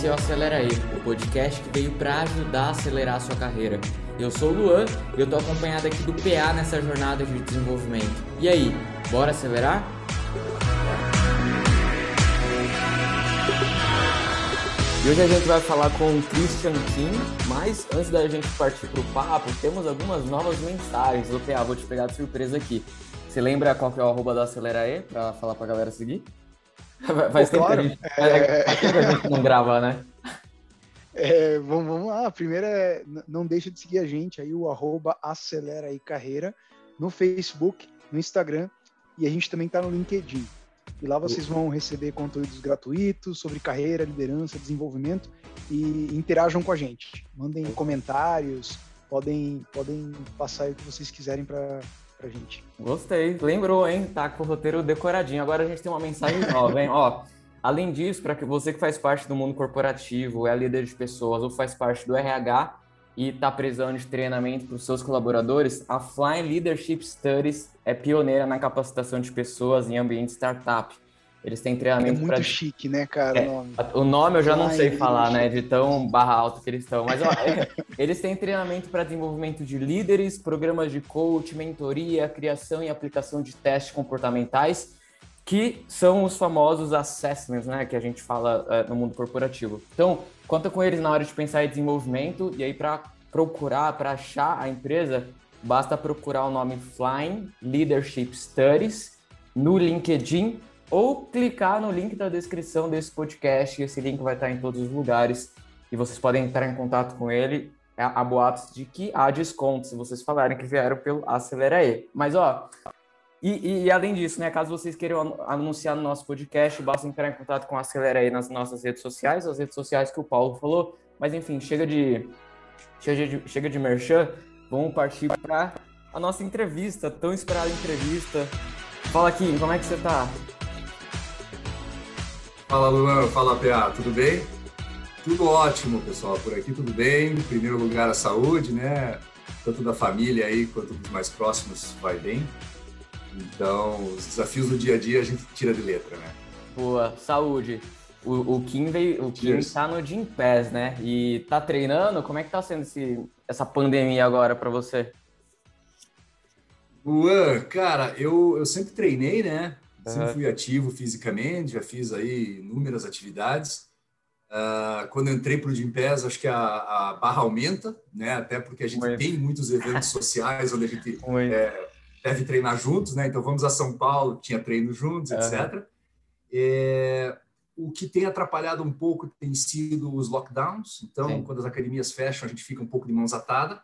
esse é o Acelera aí, o podcast que veio para ajudar a acelerar a sua carreira. Eu sou o Luan e eu tô acompanhado aqui do PA nessa jornada de desenvolvimento. E aí, bora acelerar? E hoje a gente vai falar com o Christian Kim, mas antes da gente partir para o papo, temos algumas novas mensagens. O PA, vou te pegar de surpresa aqui. Você lembra qual que é o arroba do Acelera aí, para falar para a galera seguir? Faz Pô, tempo claro. que a gente, é... a gente não grava, né? É, vamos, vamos, lá. A primeira é não deixa de seguir a gente aí, o arroba Acelera aí Carreira, no Facebook, no Instagram e a gente também está no LinkedIn. E lá vocês vão receber conteúdos gratuitos sobre carreira, liderança, desenvolvimento e interajam com a gente. Mandem comentários, podem, podem passar o que vocês quiserem para pra gente. Gostei. Lembrou, hein? Tá com o roteiro decoradinho. Agora a gente tem uma mensagem nova, hein? Ó, além disso, para que você que faz parte do mundo corporativo, é líder de pessoas ou faz parte do RH e está precisando de treinamento para os seus colaboradores, a Flying Leadership Studies é pioneira na capacitação de pessoas em ambiente startup. Eles têm treinamento. É muito pra... chique, né, cara? É, o, nome. o nome eu já não sei falar, né? De tão barra alto que eles estão. Mas ó, é, eles têm treinamento para desenvolvimento de líderes, programas de coach, mentoria, criação e aplicação de testes comportamentais, que são os famosos assessments, né? Que a gente fala é, no mundo corporativo. Então, conta com eles na hora de pensar em desenvolvimento. E aí, para procurar, para achar a empresa, basta procurar o nome Flying Leadership Studies no LinkedIn ou clicar no link da descrição desse podcast. Esse link vai estar em todos os lugares e vocês podem entrar em contato com ele. Há boatos de que há desconto se vocês falarem que vieram pelo Acelera E. Mas, ó, e, e, além disso, né, caso vocês queiram anunciar no nosso podcast, basta entrar em contato com a Acelera aí nas nossas redes sociais, as redes sociais que o Paulo falou. Mas enfim, chega de chega de, chega de merchan, vamos partir para a nossa entrevista, tão esperada entrevista. Fala aqui, como é que você tá? Fala Luan, fala PA, tudo bem? Tudo ótimo, pessoal, por aqui tudo bem. Em primeiro lugar, a saúde, né? Tanto da família aí quanto dos mais próximos vai bem. Então, os desafios do dia a dia a gente tira de letra, né? Boa, saúde. O, o Kim veio, o Kim tá no Gym Pass, né? E tá treinando. Como é que tá sendo esse, essa pandemia agora para você? Luan, cara, eu, eu sempre treinei, né? Sempre fui ativo fisicamente, já fiz aí inúmeras atividades. Uh, quando entrei para o Gympass, acho que a, a, barra aumenta, né? Até porque a gente Muito. tem muitos eventos sociais onde a gente é, deve treinar juntos, né? Então vamos a São Paulo, tinha treino juntos, uhum. etc. É, o que tem atrapalhado um pouco tem sido os lockdowns. Então, Sim. quando as academias fecham, a gente fica um pouco de mãos atadas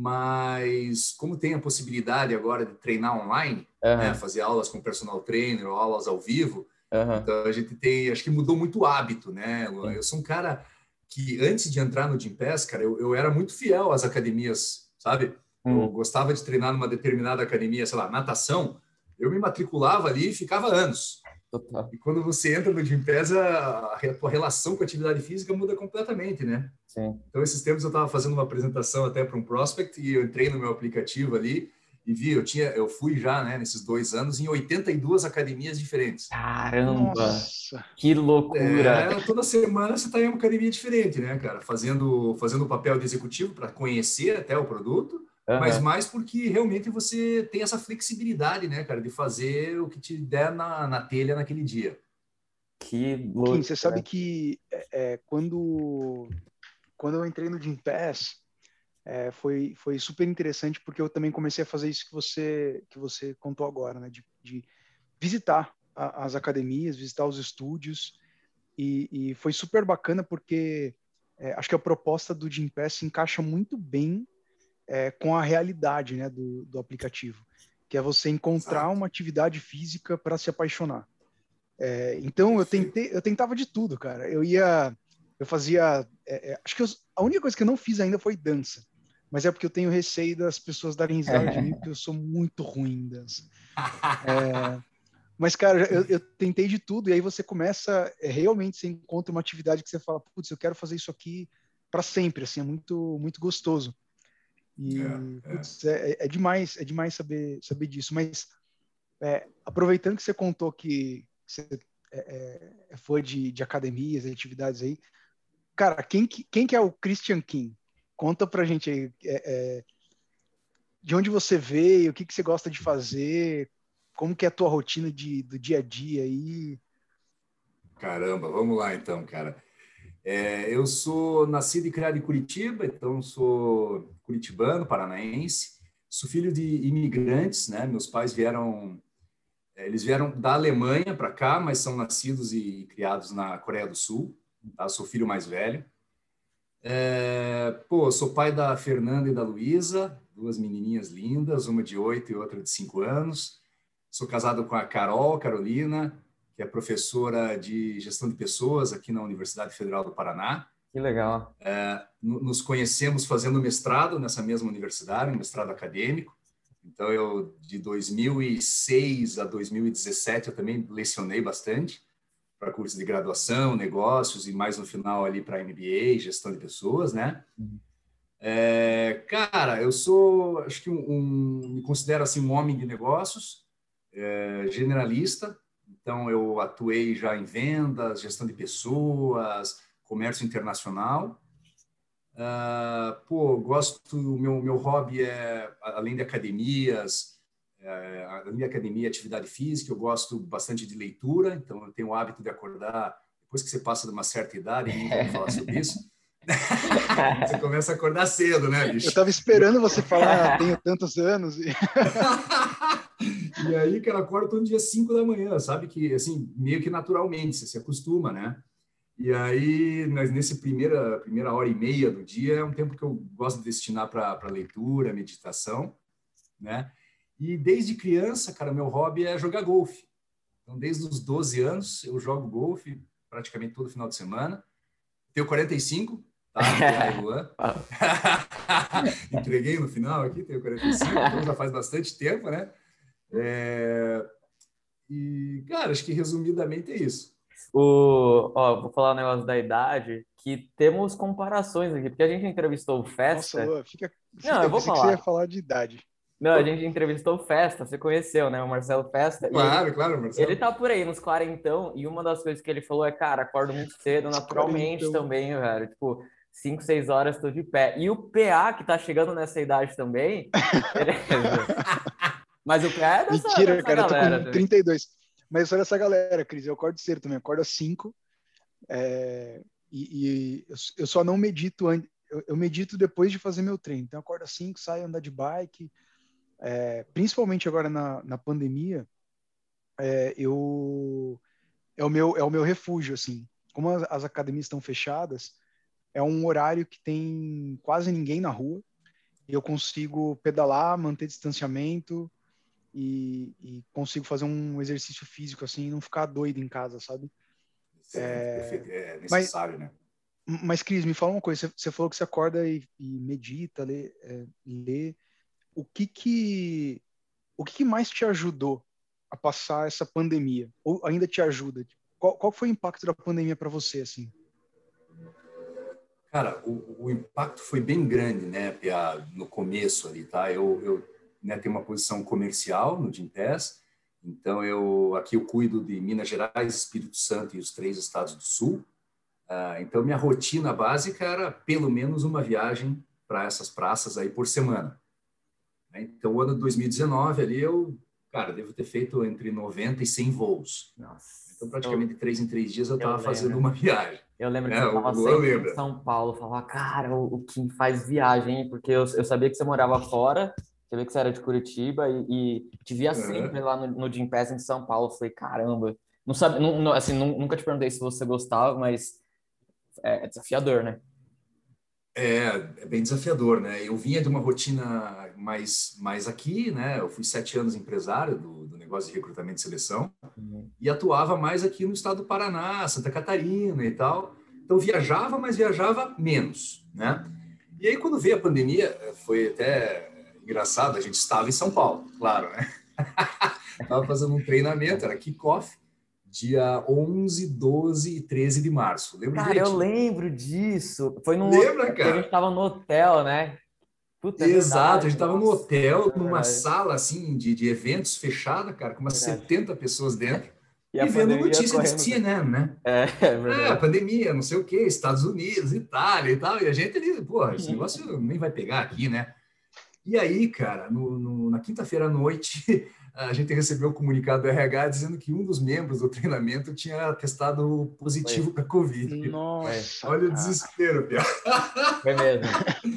mas como tem a possibilidade agora de treinar online, uhum. né, fazer aulas com personal trainer, aulas ao vivo, uhum. então a gente tem, acho que mudou muito o hábito, né? Eu sou um cara que antes de entrar no Gym Pass, cara, eu, eu era muito fiel às academias, sabe? Uhum. Eu gostava de treinar numa determinada academia, sei lá, natação, eu me matriculava ali e ficava anos. Total. E quando você entra no Gym Pass, a, a tua relação com a atividade física muda completamente, né? Sim. Então, esses tempos eu estava fazendo uma apresentação até para um prospect e eu entrei no meu aplicativo ali e vi, eu tinha, eu fui já, né, nesses dois anos, em 82 academias diferentes. Caramba! Nossa. Que loucura! É, toda semana você está em uma academia diferente, né, cara? Fazendo, fazendo o papel de executivo para conhecer até o produto Uhum. Mas mais porque realmente você tem essa flexibilidade, né, cara, de fazer o que te der na, na telha naquele dia. Que louco. Kim, você sabe né? que é, é, quando, quando eu entrei no Gym Pass, é, foi, foi super interessante porque eu também comecei a fazer isso que você, que você contou agora, né, de, de visitar a, as academias, visitar os estúdios, e, e foi super bacana porque é, acho que a proposta do Gym Pass se encaixa muito bem é, com a realidade né, do, do aplicativo, que é você encontrar uma atividade física para se apaixonar. É, então eu tentei, eu tentava de tudo, cara. Eu ia, eu fazia, é, é, acho que eu, a única coisa que eu não fiz ainda foi dança, mas é porque eu tenho receio das pessoas darem risada de mim, porque eu sou muito ruim em dança. É, mas, cara, eu, eu, tentei de tudo, e aí você começa, é, realmente, você encontra uma atividade que você fala, putz, eu quero fazer isso aqui para sempre, assim, é muito, muito gostoso. E é, putz, é. É, é, demais, é demais saber, saber disso. Mas é, aproveitando que você contou que você é, é, é fã de, de academias, atividades aí. Cara, quem, quem que é o Christian King? Conta pra gente aí. É, é, de onde você veio, o que, que você gosta de fazer, como que é a tua rotina de, do dia a dia aí? Caramba, vamos lá então, cara. É, eu sou nascido e criado em Curitiba, então sou curitibano, paranaense. Sou filho de imigrantes, né? Meus pais vieram, é, eles vieram da Alemanha para cá, mas são nascidos e criados na Coreia do Sul. Tá? Sou filho mais velho. É, pô, sou pai da Fernanda e da Luísa, duas menininhas lindas, uma de oito e outra de cinco anos. Sou casado com a Carol Carolina, que é professora de gestão de pessoas aqui na Universidade Federal do Paraná. Que legal. É, nos conhecemos fazendo mestrado nessa mesma universidade, um mestrado acadêmico. Então, eu, de 2006 a 2017, eu também lecionei bastante para cursos de graduação, negócios e mais no final ali para MBA, gestão de pessoas, né? Uhum. É, cara, eu sou, acho que um, um, me considero assim um homem de negócios, é, generalista, então, eu atuei já em vendas, gestão de pessoas, comércio internacional. Uh, pô, gosto, o meu, meu hobby é, além de academias, é, além de academia, atividade física, eu gosto bastante de leitura, então eu tenho o hábito de acordar, depois que você passa de uma certa idade, ninguém vai falar sobre isso, você começa a acordar cedo, né, bicho? Eu estava esperando você falar, tenho tantos anos. E... e aí, cara, acorda todo dia 5 da manhã, sabe? Que, assim, meio que naturalmente, você se acostuma, né? E aí, nesse primeira, primeira hora e meia do dia, é um tempo que eu gosto de destinar para leitura, meditação, né? E desde criança, cara, meu hobby é jogar golfe. Então, desde os 12 anos, eu jogo golfe praticamente todo final de semana. Tenho 45, tá? Entreguei no final aqui, tenho 45, então já faz bastante tempo, né? É... E, cara, acho que resumidamente é isso. O, ó, vou falar um negócio da idade, que temos comparações aqui, porque a gente entrevistou o Festa. Nossa, fica, fica, Não, eu vou falar. Que você ia falar de idade. Não, a gente entrevistou o Festa, você conheceu, né? O Marcelo Festa. Claro, ele, claro, Marcelo. Ele tá por aí, nos quarentão, e uma das coisas que ele falou é, cara, acordo muito cedo, naturalmente também, velho. Tipo, 5, 6 horas tô de pé. E o PA, que tá chegando nessa idade também, Mas o PA é dessa, Mentira, dessa cara, galera, eu tô com 32. Mas eu sou dessa galera, Cris. Eu acordo cedo também, acordo às 5. É, e, e eu só não medito antes. Eu, medito depois de fazer meu treino. Então, eu acordo às 5, saio andar de bike. É, principalmente agora na, na pandemia, é, eu é o meu é o meu refúgio assim. Como as, as academias estão fechadas, é um horário que tem quase ninguém na rua. Eu consigo pedalar, manter distanciamento, e, e, consigo fazer um exercício físico assim e não ficar doido em casa, sabe? é, é necessário, mas, né? Mas, Cris, me fala uma coisa. Você, você falou que você acorda e, e medita, lê, é, lê. O que que, o que que mais te ajudou a passar essa pandemia? Ou ainda te ajuda? Qual, qual foi o impacto da pandemia para você, assim? Cara, o, o, impacto foi bem grande, né, Pia, no começo ali, tá? Eu, eu né, tenho uma posição comercial no Gimpass, então eu aqui eu cuido de Minas Gerais, Espírito Santo e os três estados do Sul. Uh, então minha rotina básica era pelo menos uma viagem para essas praças aí por semana. Né? Então o ano de 2019 ali eu, cara, devo ter feito entre 90 e 100 voos. Nossa. Então praticamente eu, três em três dias eu estava fazendo uma viagem. Eu lembro que é, você estava sempre em São Paulo, falava, cara, o, o Kim faz viagem, porque eu, eu sabia que você morava fora você vê que você era de Curitiba e, e te via uhum. sempre lá no, no Jim Pass em São Paulo. Eu falei, caramba, não sabe, não, não, assim, nunca te perguntei se você gostava, mas é, é, desafiador, né? É, é bem desafiador, né? Eu vinha de uma rotina mais, mais aqui, né? Eu fui sete anos empresário do, do negócio de recrutamento e seleção uhum. e atuava mais aqui no estado do Paraná, Santa Catarina e tal. Então viajava, mas viajava menos, né? E aí quando veio a pandemia, foi até engraçado, a gente estava em São Paulo, claro, né? Estava fazendo um treinamento, era kickoff, dia 11, 12 e 13 de março. Lembra Cara, eu lembro disso. Foi no Lembra, cara? A gente estava no hotel, né? Puta, é Exato, a gente estava no hotel, numa sala assim de, de eventos fechada, cara, com umas verdade. 70 pessoas dentro. E, e vendo notícia de CNN, né? É, é verdade. É, pandemia, não sei o quê, Estados Unidos, Itália e tal. E a gente ali, pô, esse negócio nem vai pegar aqui, né? E aí, cara, no, no, na quinta-feira à noite, a gente recebeu o um comunicado do RH dizendo que um dos membros do treinamento tinha testado positivo para Covid. Nossa! Olha o desespero, Pia. Foi mesmo.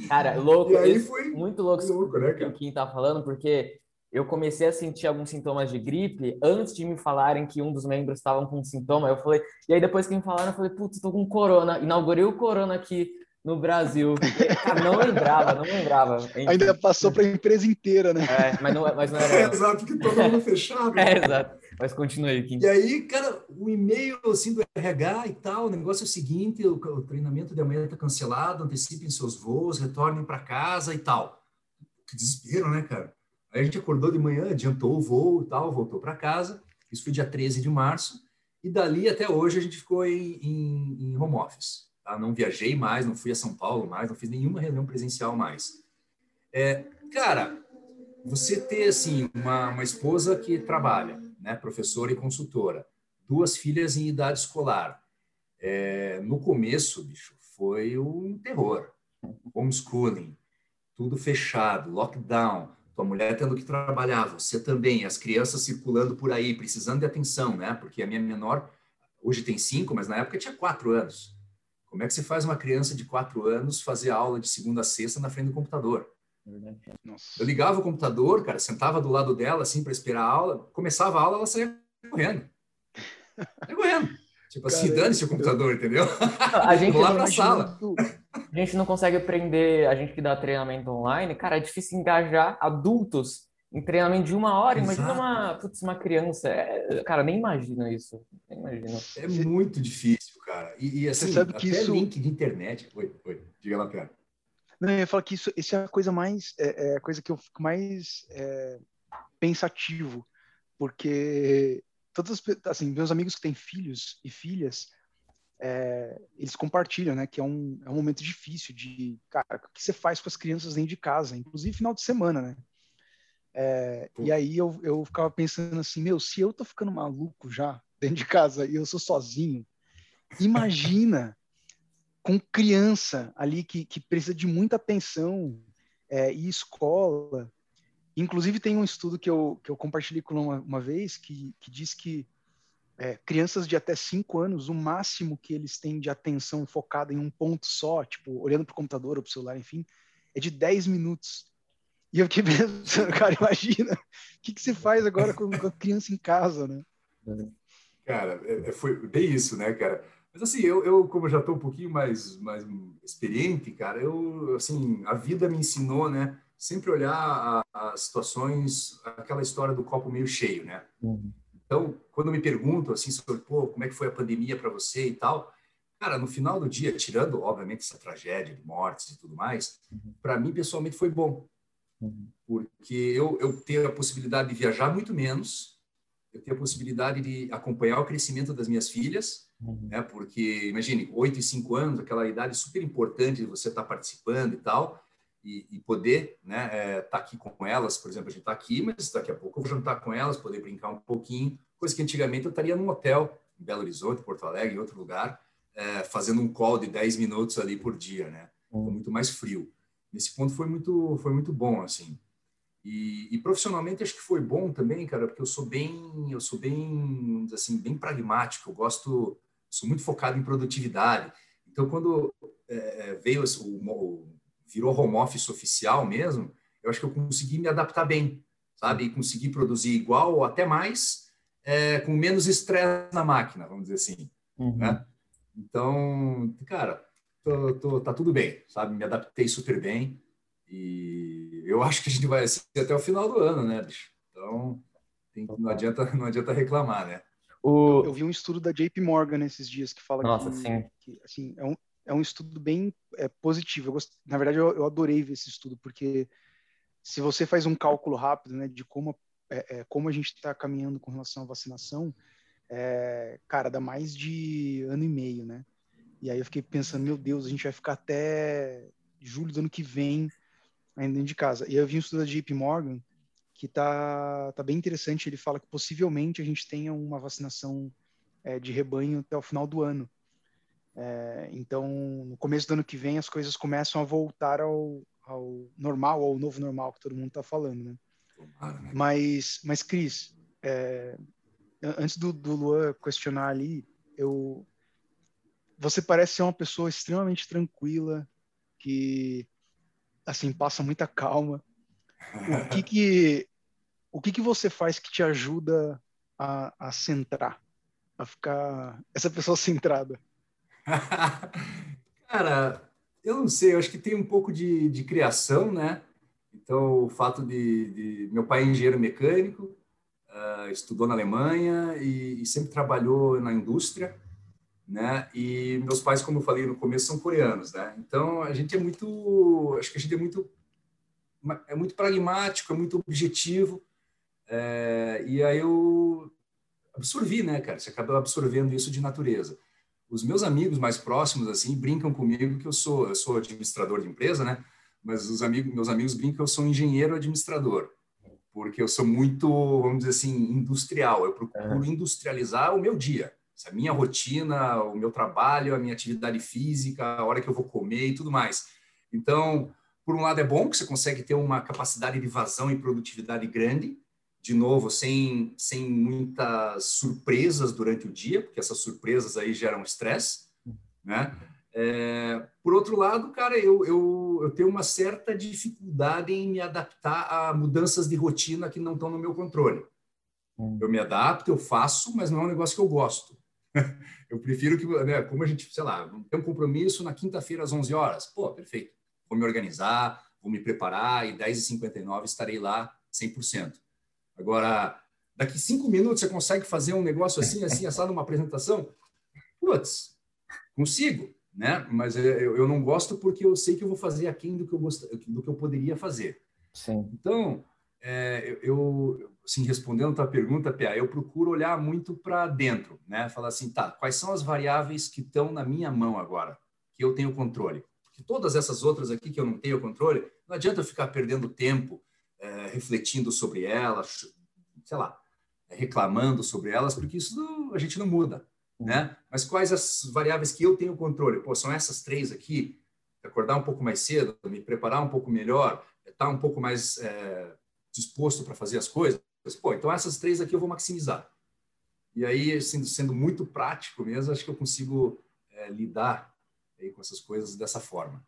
Cara, louco. E aí foi muito louco, louco né, cara? o Kim tá falando, porque eu comecei a sentir alguns sintomas de gripe antes de me falarem que um dos membros estavam com sintoma. Eu falei, e aí depois que me falaram, eu falei, putz, tô com corona. Inaugurei o corona aqui no Brasil. Cara, não lembrava, não lembrava. Ainda passou para a empresa inteira, né? É, mas não, mas não era. É, exato, que todo mundo fechado. É, exato. Mas continue, Kim. E aí, cara, o e-mail assim do RH e tal, o negócio é o seguinte: o, o treinamento de amanhã está cancelado, antecipem seus voos, retornem para casa e tal. Que desespero, né, cara? Aí a gente acordou de manhã, adiantou o voo e tal, voltou para casa. Isso foi dia 13 de março. E dali até hoje a gente ficou em, em, em home office. Tá? Não viajei mais, não fui a São Paulo mais, não fiz nenhuma reunião presencial mais. É, cara, você ter assim uma, uma esposa que trabalha, né, professora e consultora, duas filhas em idade escolar, é, no começo, bicho, foi um terror. Homeschooling, tudo fechado, lockdown, tua mulher tendo que trabalhar, você também, as crianças circulando por aí, precisando de atenção, né? Porque a minha menor hoje tem cinco, mas na época tinha quatro anos. Como é que você faz uma criança de quatro anos fazer aula de segunda a sexta na frente do computador? Nossa. Eu ligava o computador, cara, sentava do lado dela, assim, para esperar a aula. Começava a aula, ela saía correndo. Saía correndo. Tipo assim, dane-se o computador, entendeu? A gente lá pra sala. A gente não consegue aprender, a gente que dá treinamento online, cara, é difícil engajar adultos em treinamento de uma hora. Exato. Imagina uma, putz, uma criança. É, cara, nem imagina isso. Nem imagino. É muito difícil, cara. E, e assim, Você sabe que até isso... link de internet. Oi, oi, diga lá, Pedro. Não, eu ia falar que isso, isso é a coisa mais. É, é a coisa que eu fico mais é, pensativo. Porque todos assim, meus amigos que têm filhos e filhas, é, eles compartilham, né, que é um, é um momento difícil de, cara, o que você faz com as crianças dentro de casa, inclusive final de semana, né? É, e aí eu, eu ficava pensando assim, meu, se eu tô ficando maluco já dentro de casa e eu sou sozinho, imagina com criança ali que, que precisa de muita atenção é, e escola. Inclusive tem um estudo que eu, que eu compartilhei com uma, uma vez que, que diz que é, crianças de até 5 anos, o máximo que eles têm de atenção focada em um ponto só, tipo, olhando para o computador ou para o celular, enfim, é de 10 minutos. E eu fiquei pensando, cara, imagina, o que, que faz agora com, com a criança em casa, né? Cara, é, é foi bem isso, né, cara? Mas assim, eu, eu como já estou um pouquinho mais, mais experiente, cara, eu, assim, a vida me ensinou, né, sempre olhar as situações, aquela história do copo meio cheio, né? Uhum. Então, quando me perguntam, assim, sobre, pô, como é que foi a pandemia para você e tal, cara, no final do dia, tirando, obviamente, essa tragédia de mortes e tudo mais, uhum. para mim, pessoalmente, foi bom porque eu, eu tenho a possibilidade de viajar muito menos, eu tenho a possibilidade de acompanhar o crescimento das minhas filhas, uhum. né? Porque imagine, 8 e 5 anos, aquela idade super importante de você estar tá participando e tal, e, e poder, né, é, tá aqui com elas, por exemplo, a gente está aqui, mas daqui a pouco eu vou jantar com elas, poder brincar um pouquinho, coisa que antigamente eu estaria num hotel em Belo Horizonte, Porto Alegre, em outro lugar, é, fazendo um call de 10 minutos ali por dia, né? Uhum. muito mais frio nesse ponto foi muito foi muito bom assim e, e, profissionalmente acho que foi bom também cara porque eu sou bem eu sou bem assim bem pragmático eu gosto sou muito focado em produtividade então quando é, é veio o, o, virou home office oficial mesmo eu acho que eu consegui me adaptar bem sabe e consegui produzir igual ou até mais é, com menos estresse na máquina vamos dizer assim uhum. né? então cara tô, tô, tá tudo bem, sabe? Me adaptei super bem e eu acho que a gente vai assim até o final do ano, né, bicho? Então, tem, não, adianta, não adianta reclamar, né? O... Eu vi um estudo da JP Morgan esses dias que fala Nossa, que, sim. que assim, é um, é um estudo bem é, positivo. Gost... Na verdade, eu, eu adorei ver esse estudo, porque se você faz um cálculo rápido né, de como, é, é, como a gente está caminhando com relação à vacinação, é, cara, dá mais de ano e meio, né? E aí eu fiquei pensando, meu Deus, a gente vai ficar até julho do ano que vem ainda dentro de casa. E eu vi um estudo da JP Morgan que tá, tá bem interessante. Ele fala que possivelmente a gente tenha uma vacinação é, de rebanho até o final do ano. É, então, no começo do ano que vem, as coisas começam a voltar ao, ao normal, ao novo normal que todo mundo está falando, né? né? Mas, mas Cris, é, antes do, do Luan questionar ali, eu, você parece ser uma pessoa extremamente tranquila, que assim passa muita calma. O que que o que que você faz que te ajuda a, a centrar, a ficar essa pessoa centrada? Cara, eu não sei, eu acho que tem um pouco de, de criação, né? Então, o fato de, de meu pai é engenheiro mecânico, uh, estudou na Alemanha e, e, sempre trabalhou na indústria, né? E meus pais, como eu falei no começo, são coreanos, né? Então, a gente é muito, acho que a gente é muito é muito pragmático, é muito objetivo. É, e aí eu absorvi, né, cara? Você acaba absorvendo isso de natureza os meus amigos mais próximos assim brincam comigo que eu sou eu sou administrador de empresa, né? Mas os amigos meus amigos brincam que eu sou engenheiro administrador, porque eu sou muito, vamos dizer assim, industrial. Eu procuro industrializar o meu dia, a minha rotina, o meu trabalho, a minha atividade física, a hora que eu vou comer e tudo mais. Então, por um lado é bom que você consegue ter uma capacidade de vazão e produtividade grande, de novo, sem, sem muitas surpresas durante o dia, porque essas surpresas aí geram estresse, né? É, por outro lado, cara, eu, eu, eu tenho uma certa dificuldade em me adaptar a mudanças de rotina que não estão no meu controle. Hum. Eu me adapto, eu faço, mas não é um negócio que eu gosto. eu prefiro que, né, como a gente, sei lá, tem um compromisso na quinta-feira às 11 horas. Pô, perfeito. Vou me organizar, vou me preparar e 10h59 estarei lá 100%. Agora, daqui cinco minutos você consegue fazer um negócio assim, assim, assado uma apresentação? Putz, consigo, né? Mas eu, eu não gosto porque eu sei que eu vou fazer aquém do que eu, gost... do que eu poderia fazer. Sim. Então, é, eu, assim, respondendo a tua pergunta, Pia, eu procuro olhar muito para dentro, né? Falar assim, tá, quais são as variáveis que estão na minha mão agora, que eu tenho controle? Porque todas essas outras aqui que eu não tenho controle, não adianta eu ficar perdendo tempo é, refletindo sobre elas, sei lá, reclamando sobre elas, porque isso não, a gente não muda, né? Mas quais as variáveis que eu tenho controle? Pô, são essas três aqui, acordar um pouco mais cedo, me preparar um pouco melhor, estar um pouco mais é, disposto para fazer as coisas. Pô, então essas três aqui eu vou maximizar. E aí, sendo, sendo muito prático mesmo, acho que eu consigo é, lidar aí com essas coisas dessa forma.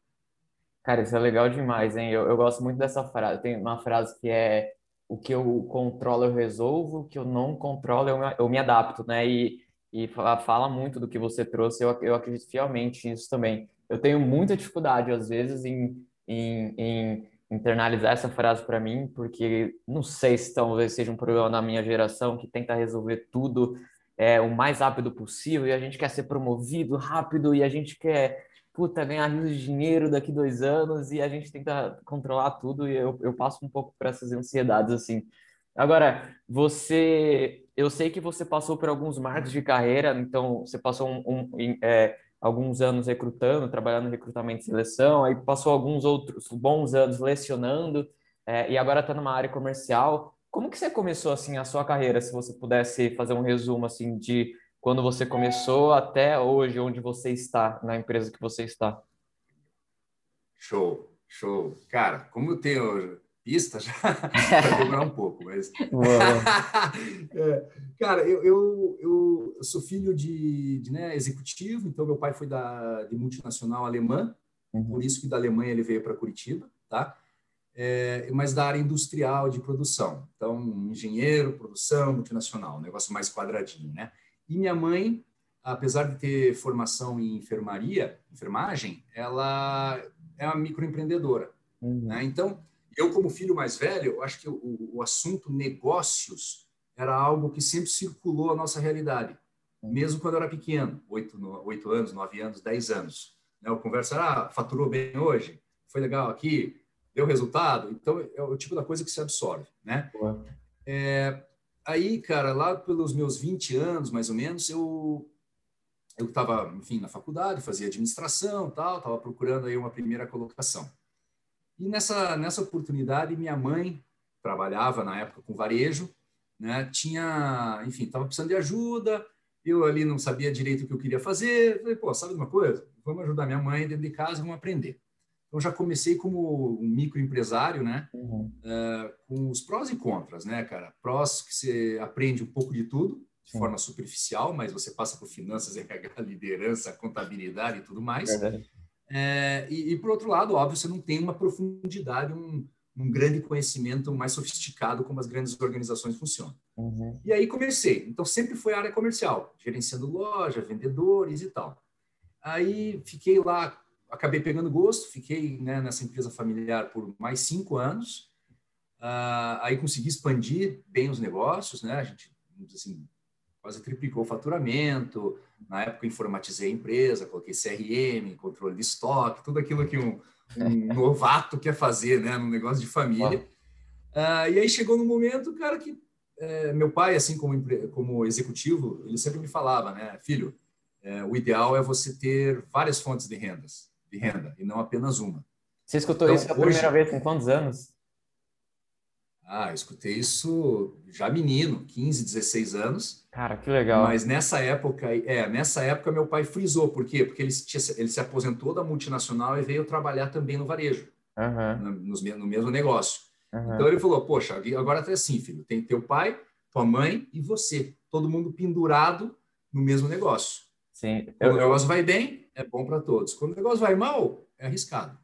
Cara, isso é legal demais, hein? Eu, eu gosto muito dessa frase. Tem uma frase que é o que eu controlo eu resolvo, o que eu não controlo eu me, eu me adapto, né? E, e fala muito do que você trouxe, eu, eu acredito fielmente nisso também. Eu tenho muita dificuldade, às vezes, em, em, em internalizar essa frase para mim, porque não sei se talvez seja um problema na minha geração que tenta resolver tudo é, o mais rápido possível e a gente quer ser promovido rápido e a gente quer puta, ganhar rios de dinheiro daqui dois anos e a gente tenta controlar tudo e eu, eu passo um pouco por essas ansiedades, assim. Agora, você, eu sei que você passou por alguns marcos de carreira, então você passou um, um é, alguns anos recrutando, trabalhando em recrutamento e seleção, aí passou alguns outros bons anos lecionando é, e agora está numa área comercial. Como que você começou assim a sua carreira? Se você pudesse fazer um resumo assim de quando você começou até hoje, onde você está, na empresa que você está? Show, show. Cara, como eu tenho pista, já vai demorar um pouco, mas. é, cara, eu, eu, eu, sou filho de, de né, executivo, então meu pai foi da, de multinacional alemã, uhum. por isso que da Alemanha ele veio para Curitiba, tá? É, mas da área industrial de produção. Então, engenheiro, produção, multinacional, um negócio mais quadradinho, né? E minha mãe, apesar de ter formação em enfermaria, enfermagem, ela é uma microempreendedora. Uhum. Né? Então, eu como filho mais velho, acho que o, o, assunto negócios era algo que sempre circulou a nossa realidade, uhum. mesmo quando eu era pequeno, oito, oito anos, nove anos, dez anos. Né? Eu converso, ah, faturou bem hoje, foi legal aqui, deu resultado. Então, é o tipo da coisa que se absorve, né? Uhum. É, aí, cara, lá pelos meus 20 anos, mais ou menos, eu eu estava, enfim, na faculdade, fazia administração, tal, estava procurando aí uma primeira colocação. E nessa nessa oportunidade, minha mãe trabalhava na época com varejo, né? Tinha, enfim, estava precisando de ajuda. Eu ali não sabia direito o que eu queria fazer. Falei, pô, sabe de uma coisa? Vamos ajudar minha mãe dentro de casa, vamos aprender. Então já comecei como um microempresário, né? Uhum. Uh, com os prós e contras, né, cara? Prós que você aprende um pouco de tudo, de Sim. forma superficial, mas você passa por finanças, RH, liderança, contabilidade e tudo mais. É, e, e, por outro lado, óbvio, você não tem uma profundidade, um, um grande conhecimento mais sofisticado como as grandes organizações funcionam. Uhum. E aí comecei. Então, sempre foi área comercial, gerenciando loja, vendedores e tal. Aí fiquei lá, acabei pegando gosto, fiquei né, nessa empresa familiar por mais cinco anos. Uh, aí consegui expandir bem os negócios, né? A gente, assim, quase triplicou o faturamento. Na época, informatizei a empresa, coloquei CRM, controle de estoque, tudo aquilo que um, um novato quer fazer, né, num negócio de família. Uh, e aí chegou no momento, cara, que é, meu pai, assim como, como executivo, ele sempre me falava, né, filho, é, o ideal é você ter várias fontes de rendas, de renda, e não apenas uma. Você escutou então, isso a primeira vez com quantos anos? Ah, eu escutei isso já menino, 15, 16 anos. Cara, que legal. Mas nessa época, é, nessa época meu pai frisou, por quê? Porque ele, tinha, ele se aposentou da multinacional e veio trabalhar também no varejo, uhum. no, no, mesmo negócio. Uhum. Então ele falou, poxa, agora tá assim, filho, tem teu pai, tua mãe e você, todo mundo pendurado no mesmo negócio. Sim. Eu, o negócio vai bem, é bom para todos. Quando o negócio vai mal, é arriscado.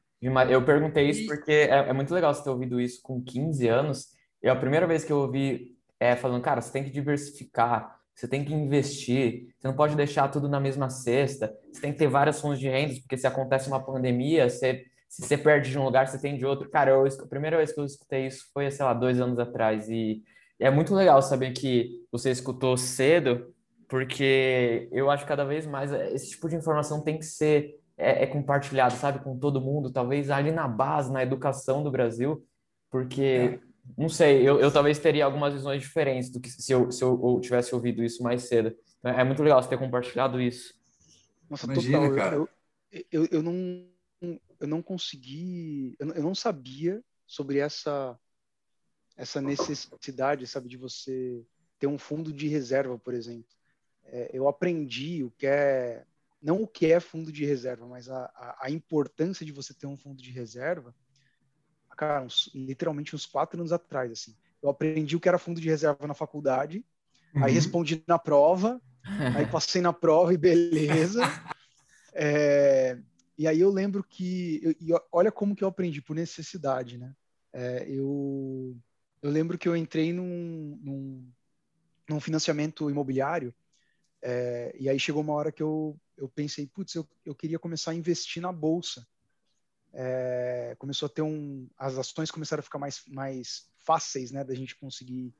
Eu perguntei isso porque é, é, muito legal você ter ouvido isso com 15 anos. E a primeira vez que eu ouvi é falando, cara, você tem que diversificar, você tem que investir, você não pode deixar tudo na mesma cesta, você tem que ter várias fontes de rendas, porque se acontece uma pandemia, você, se você perde de um lugar, você tem de outro. Cara, eu, a primeira vez que eu escutei isso foi, sei lá, dois anos atrás. E é muito legal saber que você escutou cedo, porque eu acho que cada vez mais esse tipo de informação tem que ser é, é, compartilhado, sabe, com todo mundo, talvez ali na base, na educação do Brasil, porque, é. não sei, eu, eu talvez teria algumas visões diferentes do que se eu, se eu tivesse ouvido isso mais cedo. É muito legal você ter compartilhado isso. Nossa, Imagina, total. Cara. Eu, eu, eu, não, eu não consegui, eu não, eu não sabia sobre essa, essa necessidade, sabe, de você ter um fundo de reserva, por exemplo. É, eu aprendi o que é não o que é fundo de reserva, mas a, a, a importância de você ter um fundo de reserva, cara, uns, literalmente uns quatro anos atrás, assim. Eu aprendi o que era fundo de reserva na faculdade, uhum. aí respondi na prova, aí passei na prova e beleza. é, e aí eu lembro que, eu, olha como que eu aprendi, por necessidade, né? É, eu, eu lembro que eu entrei num, num, num financiamento imobiliário, é, e aí chegou uma hora que eu eu pensei, putz, eu, eu queria começar a investir na bolsa. É, começou a ter um, as ações começaram a ficar mais, mais fáceis, né, da gente conseguir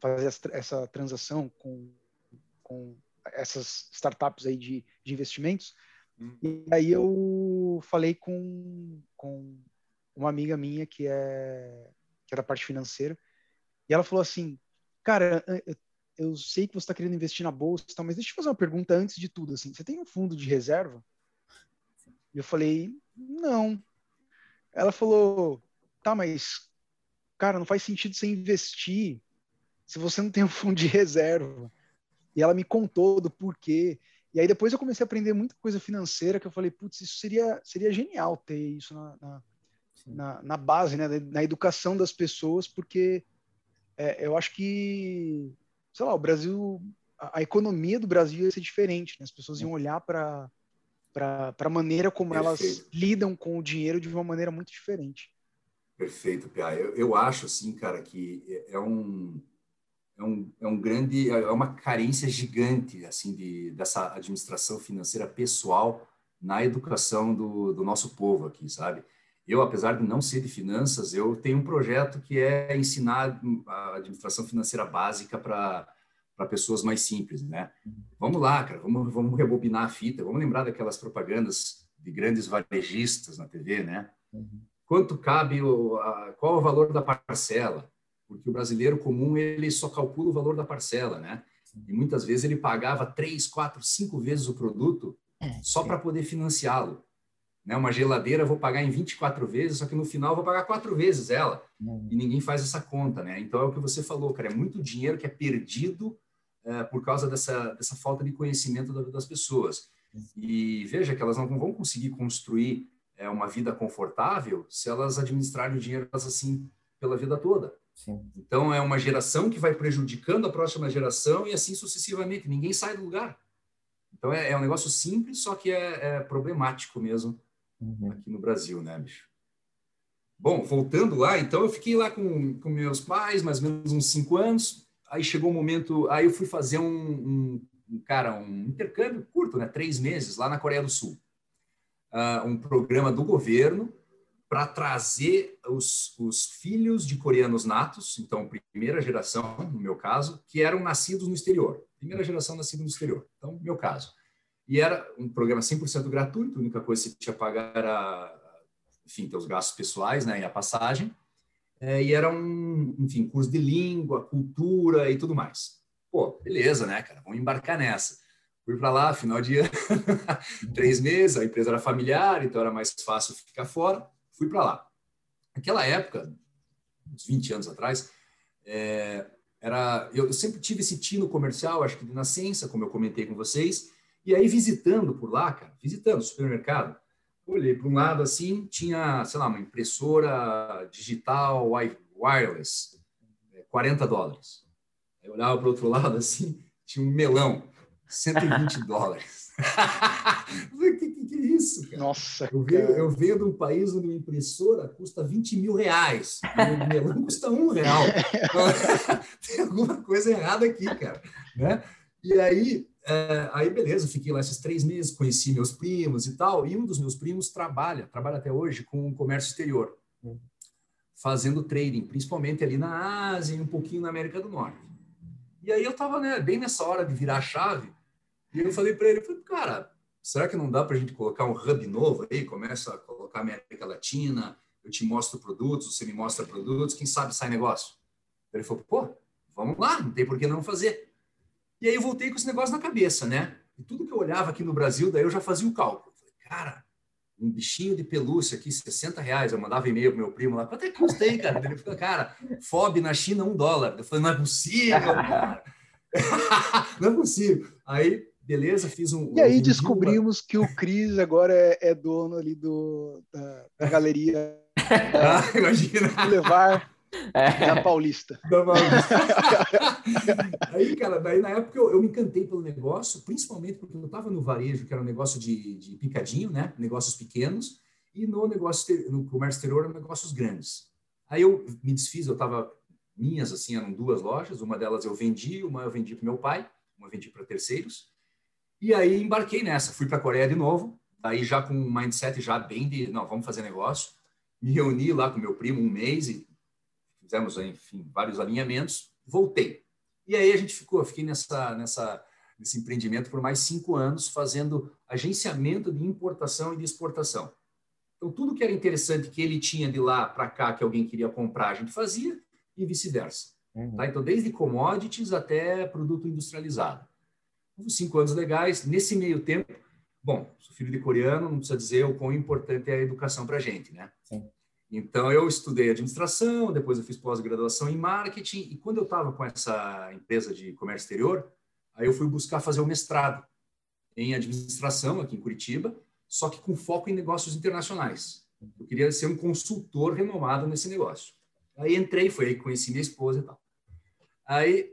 fazer essa, transação com, com essas startups aí de, de investimentos. Hum. E aí eu falei com, com uma amiga minha que é que é da parte financeira e ela falou assim, cara, eu eu sei que você está querendo investir na bolsa, mas deixa eu fazer uma pergunta antes de tudo. Assim, você tem um fundo de reserva? E eu falei, não. Ela falou, tá, mas, cara, não faz sentido você investir se você não tem um fundo de reserva. E ela me contou do porquê. E aí depois eu comecei a aprender muita coisa financeira que eu falei, putz, isso seria, seria genial ter isso na, na, na, na base, né, na educação das pessoas, porque é, eu acho que sei lá, o Brasil, a, a economia do Brasil ia ser diferente, né? As pessoas iam olhar para para a maneira como Perfeito. elas lidam com o dinheiro de uma maneira muito diferente. Perfeito, Pia. Eu, eu acho, assim, cara, que é, é um, é um, é um grande, é uma carência gigante, assim, de, dessa administração financeira pessoal na educação do, do nosso povo aqui, sabe? Eu, apesar de não ser de finanças, eu tenho um projeto que é ensinar a administração financeira básica para para pessoas mais simples, né? Vamos lá, cara, vamos, vamos rebobinar a fita, vamos lembrar daquelas propagandas de grandes varejistas na TV, né? Quanto cabe, o, a, qual o valor da parcela? Porque o brasileiro comum, ele só calcula o valor da parcela, né? E muitas vezes ele pagava três, quatro, cinco vezes o produto só para poder financiá-lo. Né? Uma geladeira eu vou pagar em 24 vezes, só que no final eu vou pagar quatro vezes ela. Uhum. E ninguém faz essa conta, né? Então é o que você falou, cara, é muito dinheiro que é perdido é, por causa dessa, dessa falta de conhecimento das pessoas. E veja que elas não vão conseguir construir é, uma vida confortável se elas administrarem o dinheiro assim pela vida toda. Sim. Então é uma geração que vai prejudicando a próxima geração e assim sucessivamente. Ninguém sai do lugar. Então é, é um negócio simples, só que é, é problemático mesmo uhum. aqui no Brasil, né, bicho? Bom, voltando lá, então eu fiquei lá com, com meus pais, mais ou menos uns cinco anos. Aí chegou o um momento, aí eu fui fazer um, um, cara, um intercâmbio curto, né, três meses lá na Coreia do Sul, uh, um programa do governo para trazer os, os filhos de coreanos natos, então primeira geração, no meu caso, que eram nascidos no exterior, primeira geração nascida no exterior, então meu caso. E era um programa 100% gratuito, a única coisa que você tinha que pagar era, enfim, teus gastos pessoais, né, e a passagem. É, e era um, enfim, curso de língua, cultura e tudo mais. Pô, beleza, né, cara? Vamos embarcar nessa. Fui para lá, final de ano, três meses, a empresa era familiar, então era mais fácil ficar fora. Fui para lá. Naquela época, uns 20 anos atrás, é, era, eu sempre tive esse tino comercial, acho que de nascença, como eu comentei com vocês, e aí, visitando por lá, cara, visitando o supermercado, olhei para um lado assim, tinha, sei lá, uma impressora digital wireless, 40 é, dólares. Aí olhava para o outro lado assim, tinha um melão, 120 dólares. o que, que, que, é isso, cara? Nossa, eu venho, eu venho de um país onde uma impressora custa 20 mil reais, e um melão custa um real. Então, tem alguma coisa errada aqui, cara. Né? E aí, é, aí, beleza, fiquei lá esses três meses, conheci meus primos e tal, e um dos meus primos trabalha, trabalha até hoje com comércio exterior, fazendo trading, principalmente ali na Ásia e um pouquinho na América do Norte. E aí eu estava né, bem nessa hora de virar a chave, e eu falei para ele, falei, cara, será que não dá para a gente colocar um hub novo aí? Começa a colocar América Latina, eu te mostro produtos, você me mostra produtos, quem sabe sai negócio? Ele falou, pô, vamos lá, não tem por que não fazer. E aí eu voltei com esse negócio na cabeça, né? E tudo que eu olhava aqui no Brasil, daí eu já fazia o cálculo. Falei, cara, um bichinho de pelúcia aqui, 60 reais. Eu mandava e-mail pro meu primo lá, quanto é que custa aí, cara? Ele falou, cara, FOB na China, um dólar. Eu falei, não é possível, cara. não é possível. Aí, beleza, fiz um. E aí um descobrimos que o Cris agora é, é, dono ali do, da, da galeria. ah, imagina. Levar é. Da Paulista. Da Paulista. aí, cara, daí na época eu, eu, me encantei pelo negócio, principalmente porque eu estava no varejo, que era um negócio de, de picadinho, né? Negócios pequenos, e no negócio no comércio exterior, negócios grandes. Aí eu me desfiz, eu estava minhas assim eram duas lojas, uma delas eu vendi, uma eu vendi para meu pai, uma eu vendi para terceiros. E aí embarquei nessa, fui para a Coreia de novo, aí já com um mindset já bem de, não, vamos fazer negócio. Me reuni lá com meu primo um mês e fizemos, enfim, vários alinhamentos, voltei. E aí a gente ficou, fiquei nessa, nessa, nesse empreendimento por mais cinco anos, fazendo agenciamento de importação e de exportação. Então, tudo que era interessante que ele tinha de lá para cá, que alguém queria comprar, a gente fazia, e vice-versa. Uhum. Tá? Então, desde commodities até produto industrializado. Cinco anos legais. Nesse meio tempo, bom, sou filho de coreano, não precisa dizer o quão importante é a educação para a gente, né? Sim. Então, eu estudei administração, depois eu fiz pós-graduação em marketing, e quando eu estava com essa empresa de comércio exterior, aí eu fui buscar fazer o mestrado em administração aqui em Curitiba, só que com foco em negócios internacionais. Eu queria ser um consultor renomado nesse negócio. Aí entrei, foi aí que conheci minha esposa e tal. Aí,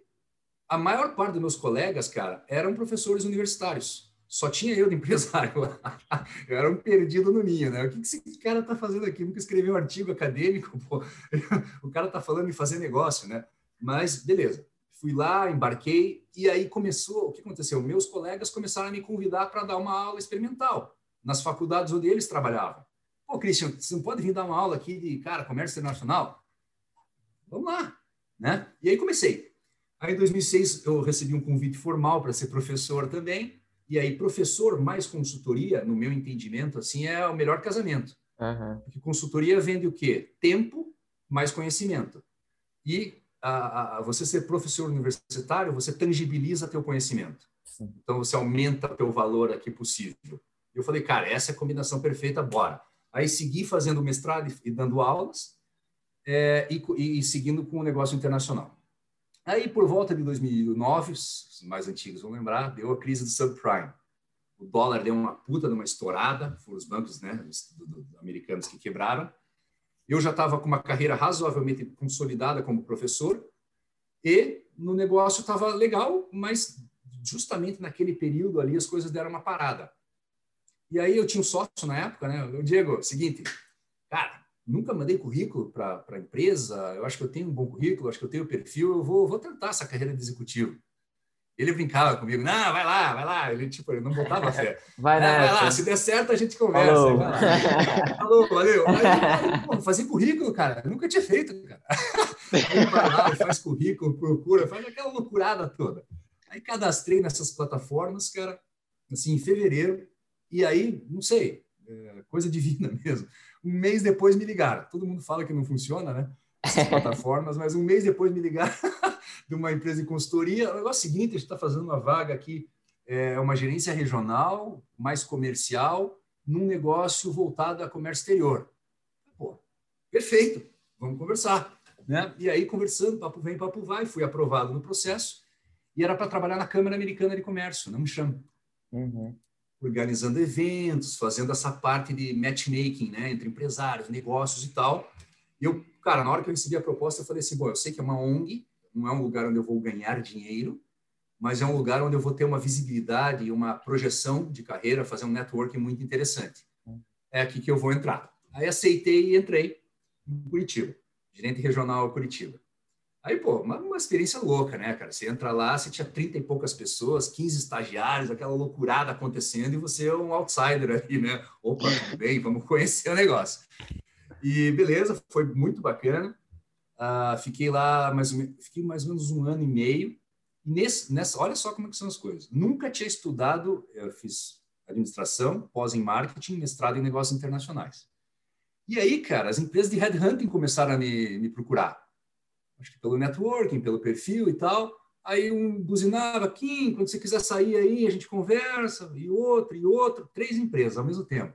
a maior parte dos meus colegas, cara, eram professores universitários só tinha eu de empresário. Eu era um perdido no ninho, né? O que, esse cara está fazendo aqui? Nunca escreveu um artigo acadêmico, pô. O cara está falando em fazer negócio, né? Mas, beleza. Fui lá, embarquei, e aí começou, o que aconteceu? Meus colegas começaram a me convidar para dar uma aula experimental nas faculdades onde eles trabalhavam. Pô, Christian, você não pode vir dar uma aula aqui de, cara, comércio internacional? Vamos lá, né? E aí comecei. Aí em 2006 eu recebi um convite formal para ser professor também, e aí, professor mais consultoria, no meu entendimento, assim, é o melhor casamento. Uhum. Porque consultoria vende o quê? Tempo mais conhecimento. E a, a, você ser professor universitário, você tangibiliza teu conhecimento. Sim. Então, você aumenta teu valor aqui possível. Eu falei, cara, essa é a combinação perfeita, bora. Aí segui fazendo mestrado e dando aulas é, e, e, seguindo com o negócio internacional. Aí, por volta de 2009, os mais antigos vão lembrar, deu a crise do subprime. O dólar deu uma puta numa estourada, foram os bancos né, do, do, americanos que quebraram. Eu já estava com uma carreira razoavelmente consolidada como professor e no negócio estava legal, mas justamente naquele período ali as coisas deram uma parada. E aí eu tinha um sócio na época, né? O Diego, seguinte, cara, nunca mandei currículo para a empresa, eu acho que eu tenho um bom currículo, acho que eu tenho perfil, eu vou, vou tentar essa carreira de executivo. Ele brincava comigo, não, vai lá, vai lá. Ele, tipo, ele não botava fé. Vai, vai lá, se der certo a gente conversa. Falou, Falou valeu. Pô, fazer currículo, cara, nunca tinha feito, cara. Vai lá, faz currículo, procura, faz aquela loucurada toda. Aí cadastrei nessas plataformas, cara, assim, em fevereiro, e aí, não sei, é coisa divina mesmo. Um mês depois me ligaram. Todo mundo fala que não funciona, né? Essas plataformas, mas um mês depois me ligaram de uma empresa de consultoria. O negócio é o seguinte: a gente está fazendo uma vaga aqui, é uma gerência regional, mais comercial, num negócio voltado a comércio exterior. Pô, perfeito, vamos conversar. Né? E aí, conversando, papo vem, papo vai, fui aprovado no processo e era para trabalhar na Câmara Americana de Comércio, não me chama. Uhum organizando eventos, fazendo essa parte de matchmaking, né, entre empresários, negócios e tal. E eu, cara, na hora que eu recebi a proposta, eu falei assim, bom, eu sei que é uma ONG, não é um lugar onde eu vou ganhar dinheiro, mas é um lugar onde eu vou ter uma visibilidade e uma projeção de carreira, fazer um networking muito interessante. É aqui que eu vou entrar. Aí aceitei e entrei em Curitiba, gerente regional Curitiba. Aí, pô, uma, uma, experiência louca, né, cara? Você entra lá, você tinha 30 e poucas pessoas, 15 estagiários, aquela loucurada acontecendo, e você é um outsider ali, né? Opa, tudo bem, vamos conhecer o negócio. E beleza, foi muito bacana. Uh, fiquei lá mais, fiquei mais ou menos um ano e meio. E nesse, nessa, olha só como é são as coisas. Nunca tinha estudado, eu fiz administração, pós em marketing, mestrado em negócios internacionais. E aí, cara, as empresas de headhunting começaram a me, me procurar acho que pelo networking, pelo perfil e tal. Aí um buzinava, Kim, quando você quiser sair aí, a gente conversa, e outro, e outro, três empresas ao mesmo tempo.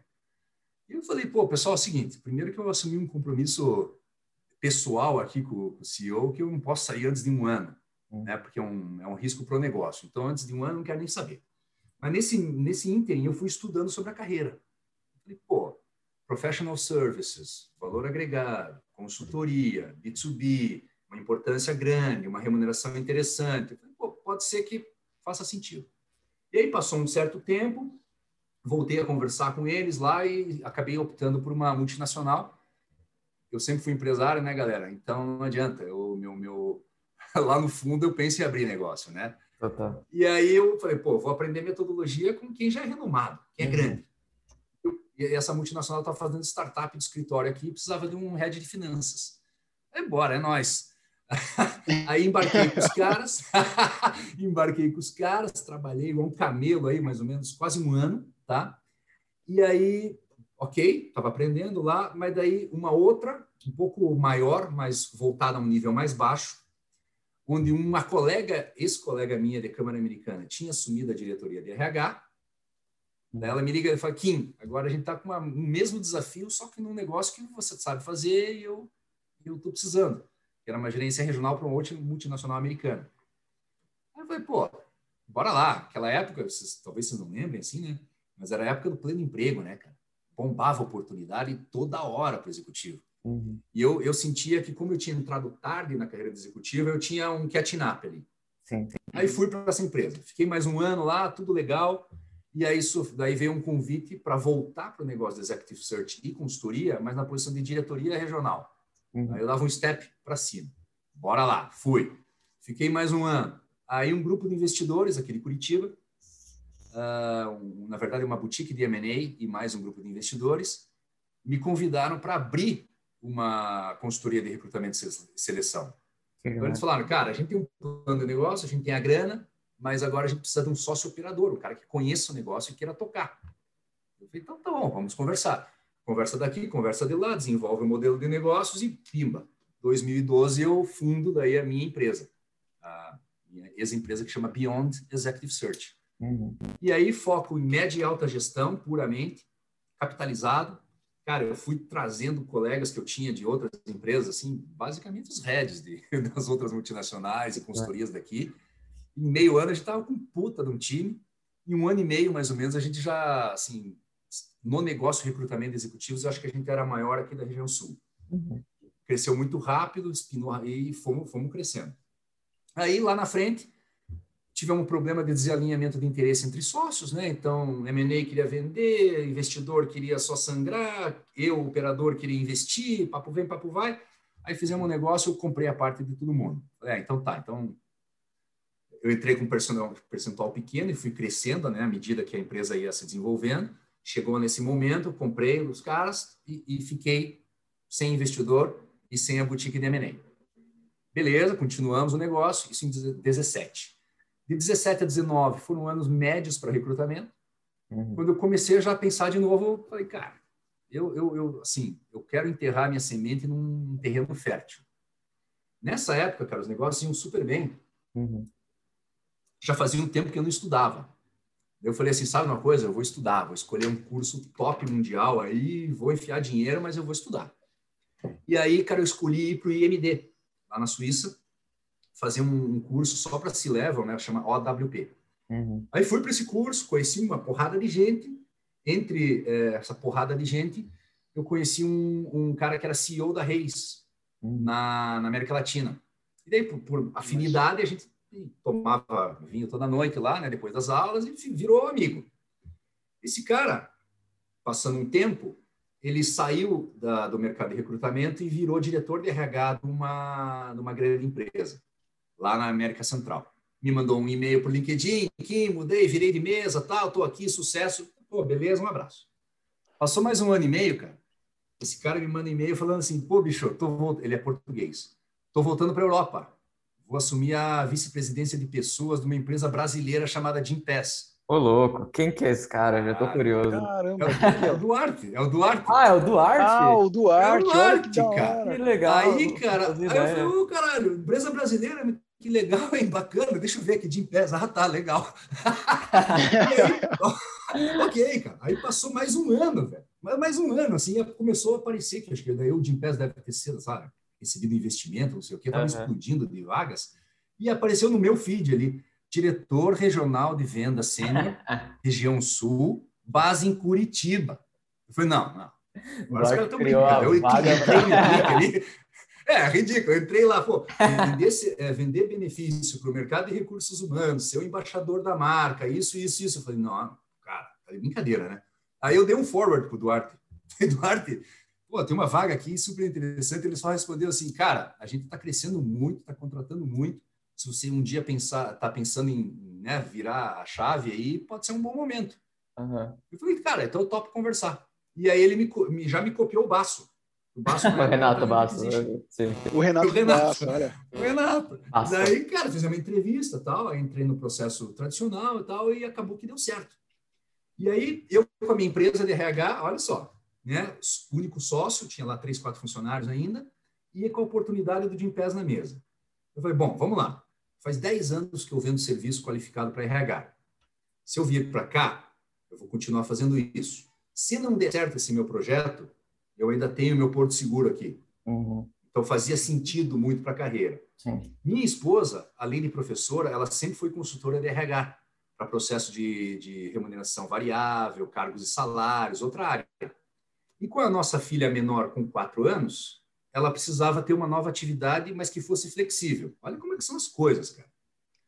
E eu falei, pô, pessoal, é o seguinte, primeiro que eu assumi um compromisso pessoal aqui com o CEO, que eu não posso sair antes de um ano, hum. né, porque é um, é um risco para o negócio. Então, antes de um ano, não quero nem saber. Mas nesse, nesse ínterim, eu fui estudando sobre a carreira. Eu falei, pô, professional services, valor agregado, consultoria, B2B, uma importância grande, uma remuneração interessante. Pô, pode ser que faça sentido. E aí passou um certo tempo, voltei a conversar com eles lá e acabei optando por uma multinacional. Eu sempre fui empresário, né, galera? Então não adianta. Eu, meu, meu... Lá no fundo eu penso em abrir negócio, né? E aí eu falei, pô, vou aprender metodologia com quem já é renomado, quem é uhum. grande. e essa multinacional está fazendo startup de escritório aqui, precisava de um head de finanças. É bora, é nós. aí embarquei com os caras, embarquei com os caras, trabalhei igual um camelo aí, mais ou menos, quase um ano, tá? E aí, ok, estava aprendendo lá, mas daí uma outra, um pouco maior, mas voltada a um nível mais baixo, onde uma colega, ex-colega minha de Câmara Americana, tinha assumido a diretoria de RH, Daí ela me liga e fala, Kim, agora a gente está com o mesmo desafio, só que num negócio que você sabe fazer e eu estou precisando que era uma gerência regional para uma multinacional americana. Aí eu falei, pô, bora lá. Aquela época, vocês, talvez vocês não lembrem assim, né? Mas era a época do pleno emprego, né, cara? Bombava oportunidade toda hora para o executivo. Uhum. E eu, eu sentia que, como eu tinha entrado tarde na carreira de executiva, eu tinha um catching up ali. Sim, sim. Aí fui para essa empresa. Fiquei mais um ano lá, tudo legal. E aí daí veio um convite para voltar para o negócio de executive search e consultoria, mas na posição de diretoria regional. Uhum. Aí eu dava um step para cima. Bora lá, fui. Fiquei mais um ano. Aí um grupo de investidores aqui de Curitiba, uh, na verdade uma boutique de M&A e mais um grupo de investidores, me convidaram para abrir uma consultoria de recrutamento e seleção. Então eles falaram, cara, a gente tem um plano de negócio, a gente tem a grana, mas agora a gente precisa de um sócio operador, um cara que conheça o negócio e queira tocar. Eu falei, então tá bom, vamos conversar. Conversa daqui, conversa de lá, desenvolve o um modelo de negócios e pimba. 2012 eu fundo daí a minha empresa, a minha ex-empresa que chama Beyond Executive Search. Uhum. E aí foco em média e alta gestão, puramente, capitalizado. Cara, eu fui trazendo colegas que eu tinha de outras empresas, assim, basicamente os heads de, das outras multinacionais e consultorias é. daqui. Em meio ano a gente estava com puta de um time. Em um ano e meio, mais ou menos, a gente já, assim, no negócio de recrutamento de executivos, eu acho que a gente era maior aqui da região sul. Uhum. Cresceu muito rápido, espinou e fomos, fomos crescendo. Aí, lá na frente, tivemos um problema de desalinhamento de interesse entre sócios, né? Então, M&A queria vender, investidor queria só sangrar, eu, operador, queria investir, papo vem, papo vai. Aí fizemos um negócio, eu comprei a parte de todo mundo. É, então tá, então eu entrei com um percentual, percentual pequeno e fui crescendo, né, à medida que a empresa ia se desenvolvendo. Chegou nesse momento, comprei os caras e, e fiquei sem investidor e sem a boutique de M&A. Beleza, continuamos o negócio, isso em 17. De 17 a 19 foram anos médios para recrutamento. Uhum. Quando eu comecei a já pensar de novo, eu falei, cara, eu, eu, eu, assim, eu quero enterrar minha semente num terreno fértil. Nessa época, cara, os negócios iam super bem. Uhum. Já fazia um tempo que eu não estudava. Eu falei assim, sabe uma coisa? Eu vou estudar, vou escolher um curso top mundial aí, vou enfiar dinheiro, mas eu vou estudar. E aí, cara, eu escolhi ir para o IMD, lá na Suíça, fazer um, curso só para C-Level, né? Chama OWP. Uhum. Aí fui para esse curso, conheci uma porrada de gente. Entre é, essa porrada de gente, eu conheci um, um cara que era CEO da Reis, uhum. na, na, América Latina. E daí, por, por afinidade, a gente tomava vinho toda noite lá, né? Depois das aulas, e virou amigo. Esse cara, passando um tempo, ele saiu da, do mercado de recrutamento e virou diretor de RH de uma, de uma grande empresa, lá na América Central. Me mandou um e-mail por LinkedIn, Kim, mudei, virei de mesa, tal, estou aqui, sucesso. Pô, beleza, um abraço. Passou mais um ano e meio, cara. Esse cara me manda um e-mail falando assim, pô, bicho, tô ele é português. Estou voltando para a Europa. Vou assumir a vice-presidência de pessoas de uma empresa brasileira chamada Gimpass Ô, louco, quem que é esse cara? Já tô curioso. Caramba, é, é o Duarte, é o Duarte. Ah, é o Duarte? Ah, o Duarte, é o Duarte, que cara. Que legal. Aí, cara, aí eu falei, ô, oh, caralho, empresa brasileira, que legal, hein, bacana, deixa eu ver aqui, de Gimpass. Ah, tá, legal. aí, ok, cara. Aí passou mais um ano, velho. Mais um ano, assim, começou a aparecer, que acho que daí o Gimpass deve ter sido, sabe, recebido investimento, não sei o quê, tava uhum. explodindo de vagas, e apareceu no meu feed ali diretor regional de venda sênior, região sul, base em Curitiba. Eu falei, não, não. Agora os caras estão brincando. Eu ali. É, ridículo. Eu entrei lá, pô, vender, é, vender benefício para o mercado de recursos humanos, ser o embaixador da marca, isso, isso, isso. Eu falei, não, cara, é brincadeira, né? Aí eu dei um forward para o Duarte. Duarte, pô, tem uma vaga aqui super interessante. Ele só respondeu assim, cara, a gente está crescendo muito, está contratando muito se você um dia pensar, tá pensando em né, virar a chave aí, pode ser um bom momento. Uhum. Eu falei, cara, então eu topo conversar. E aí ele me, já me copiou o Baço. O, Baço, o Renato Baço. O Renato, o Renato Baço, olha. O Renato. Daí, cara, fiz uma entrevista tal, aí entrei no processo tradicional e tal, e acabou que deu certo. E aí, eu com a minha empresa de RH, olha só, né, único sócio, tinha lá três, quatro funcionários ainda, e com a oportunidade do Jim Pés na mesa. Eu falei, bom, vamos lá. Faz 10 anos que eu vendo serviço qualificado para RH. Se eu vir para cá, eu vou continuar fazendo isso. Se não der certo esse meu projeto, eu ainda tenho meu porto seguro aqui. Uhum. Então fazia sentido muito para a carreira. Sim. Minha esposa, além de professora, ela sempre foi consultora de RH para processo de, de remuneração variável, cargos e salários, outra área. E com a nossa filha menor com quatro anos, ela precisava ter uma nova atividade, mas que fosse flexível. Olha como é que são as coisas, cara.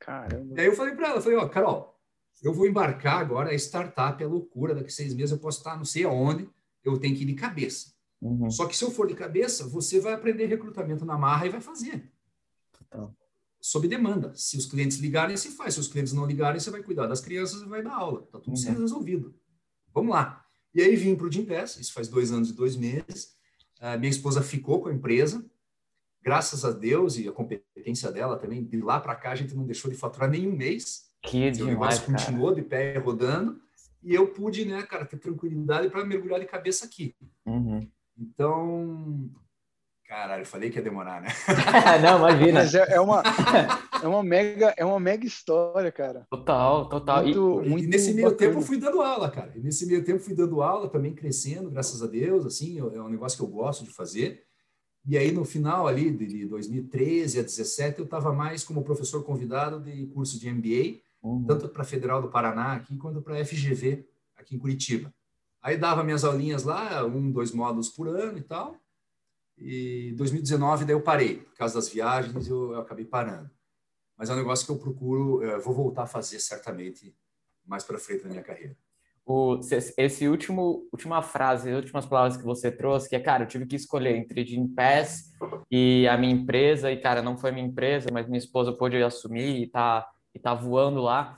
Caramba. E aí eu falei para ela, falei, ó, Carol, eu vou embarcar agora, a startup é loucura, daqui seis meses eu posso estar não sei aonde, eu tenho que ir de cabeça. Uhum. Só que se eu for de cabeça, você vai aprender recrutamento na marra e vai fazer. Então. Sob demanda. Se os clientes ligarem, você faz. Se os clientes não ligarem, você vai cuidar das crianças e vai dar aula. Está tudo uhum. sendo resolvido. Vamos lá. E aí vim para o Gimpass, isso faz dois anos e dois meses. Minha esposa ficou com a empresa, graças a Deus e a competência dela também, de lá para cá a gente não deixou de faturar nenhum mês. Que demais, o negócio cara. continuou de pé rodando e eu pude, né, cara, ter tranquilidade para mergulhar de cabeça aqui. Uhum. Então, Caralho, falei que ia demorar, né? não, imagina. Mas é, é, uma, é, uma mega, é uma mega história, cara. Total, total. Muito, e, muito e nesse meio bacana. tempo fui dando aula, cara. E nesse meio tempo fui dando aula, também crescendo, graças a Deus, assim, é um negócio que eu gosto de fazer. E aí, no final ali de 2013 a 2017, eu estava mais como professor convidado de curso de MBA, uhum. tanto para a Federal do Paraná aqui, quanto para a FGV aqui em Curitiba. Aí dava minhas aulinhas lá, um, dois módulos por ano e tal. E 2019 daí eu parei, por causa das viagens eu, eu acabei parando. Mas é um negócio que eu procuro, eu vou voltar a fazer certamente mais para frente na minha carreira. O, esse último, última frase, as últimas palavras que você trouxe, que é, cara, eu tive que escolher entre Jim Pass e a minha empresa, e, cara, não foi minha empresa, mas minha esposa pôde assumir e tá, e tá voando lá.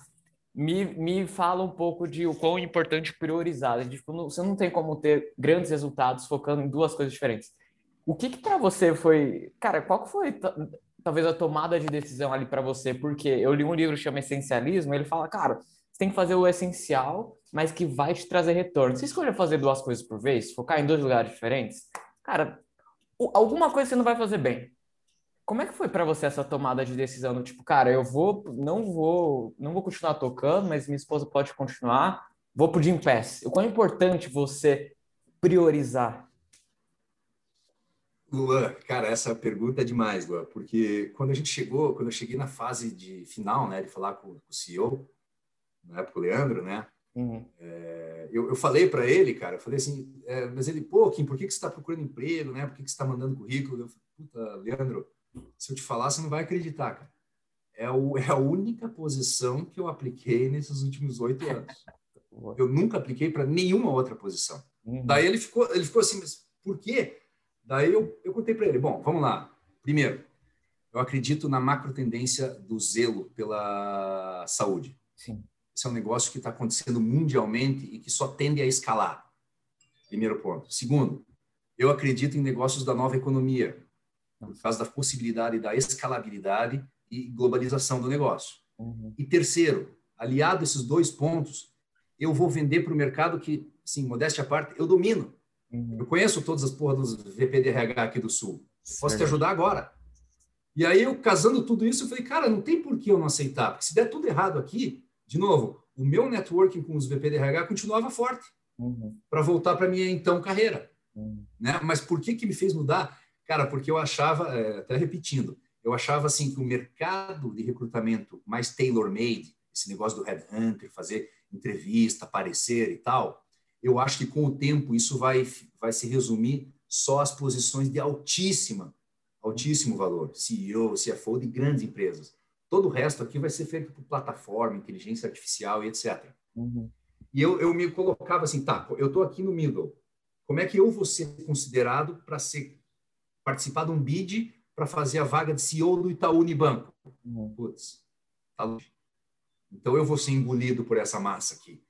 Me, me fala um pouco de o quão importante priorizar. Tipo, não, você não tem como ter grandes resultados focando em duas coisas diferentes. O que, que para você foi, cara, qual foi talvez a tomada de decisão ali para você? Porque eu li um livro que chama Essencialismo, ele fala, cara, você tem que fazer o essencial, mas que vai te trazer retorno. Você escolhe fazer duas coisas por vez, focar em dois lugares diferentes, cara, alguma coisa você não vai fazer bem. Como é que foi para você essa tomada de decisão? Tipo, cara, eu vou, não vou, não vou continuar tocando, mas minha esposa pode continuar. Vou pro Jim Pass. O quão é importante você priorizar Luan, cara, essa pergunta é demais, Luan, porque quando a gente chegou, quando eu cheguei na fase de final, né, de falar com, com o CEO, na época o Leandro, né, uhum. é, eu, eu, falei para ele, cara, eu falei assim, é, mas ele, pô, Kim, por que, que você está procurando emprego, né, por que, que você está mandando currículo? Eu falei, puta, Leandro, se eu te falar, você não vai acreditar, cara. É, o, é a única posição que eu apliquei nesses últimos oito anos. Eu nunca apliquei para nenhuma outra posição. Uhum. Daí ele ficou, ele ficou assim, mas por quê? Daí eu, eu contei para ele, bom, vamos lá. Primeiro, eu acredito na macro tendência do zelo pela saúde. Sim. Esse é um negócio que está acontecendo mundialmente e que só tende a escalar. Primeiro ponto. Segundo, eu acredito em negócios da nova economia, por causa da possibilidade da escalabilidade e globalização do negócio. Uhum. E terceiro, aliado a esses dois pontos, eu vou vender para o mercado que, sim, modéstia à parte, eu domino. Uhum. Eu conheço todas as porras dos VPDRH aqui do Sul. Posso te ajudar agora. E aí, eu casando tudo isso, eu falei, cara, não tem por que eu não aceitar. Porque se der tudo errado aqui, de novo, o meu networking com os VPDRH continuava forte uhum. para voltar para minha então carreira. Uhum. Né? Mas por que, que me fez mudar? Cara, porque eu achava, é, até repetindo, eu achava assim que o mercado de recrutamento mais tailor-made, esse negócio do headhunter, fazer entrevista, aparecer e tal, eu acho que com o tempo isso vai, vai se resumir só às posições de altíssima, altíssimo valor, CEO, CFO de grandes empresas. Todo o resto aqui vai ser feito por plataforma, inteligência artificial e etc. Uhum. E eu, eu me colocava assim, tá, eu estou aqui no middle. Como é que eu vou ser considerado para ser participar de um bid para fazer a vaga de CEO do Itaú Unibanco? Uhum. Putz, tá longe. Então eu vou ser engolido por essa massa aqui.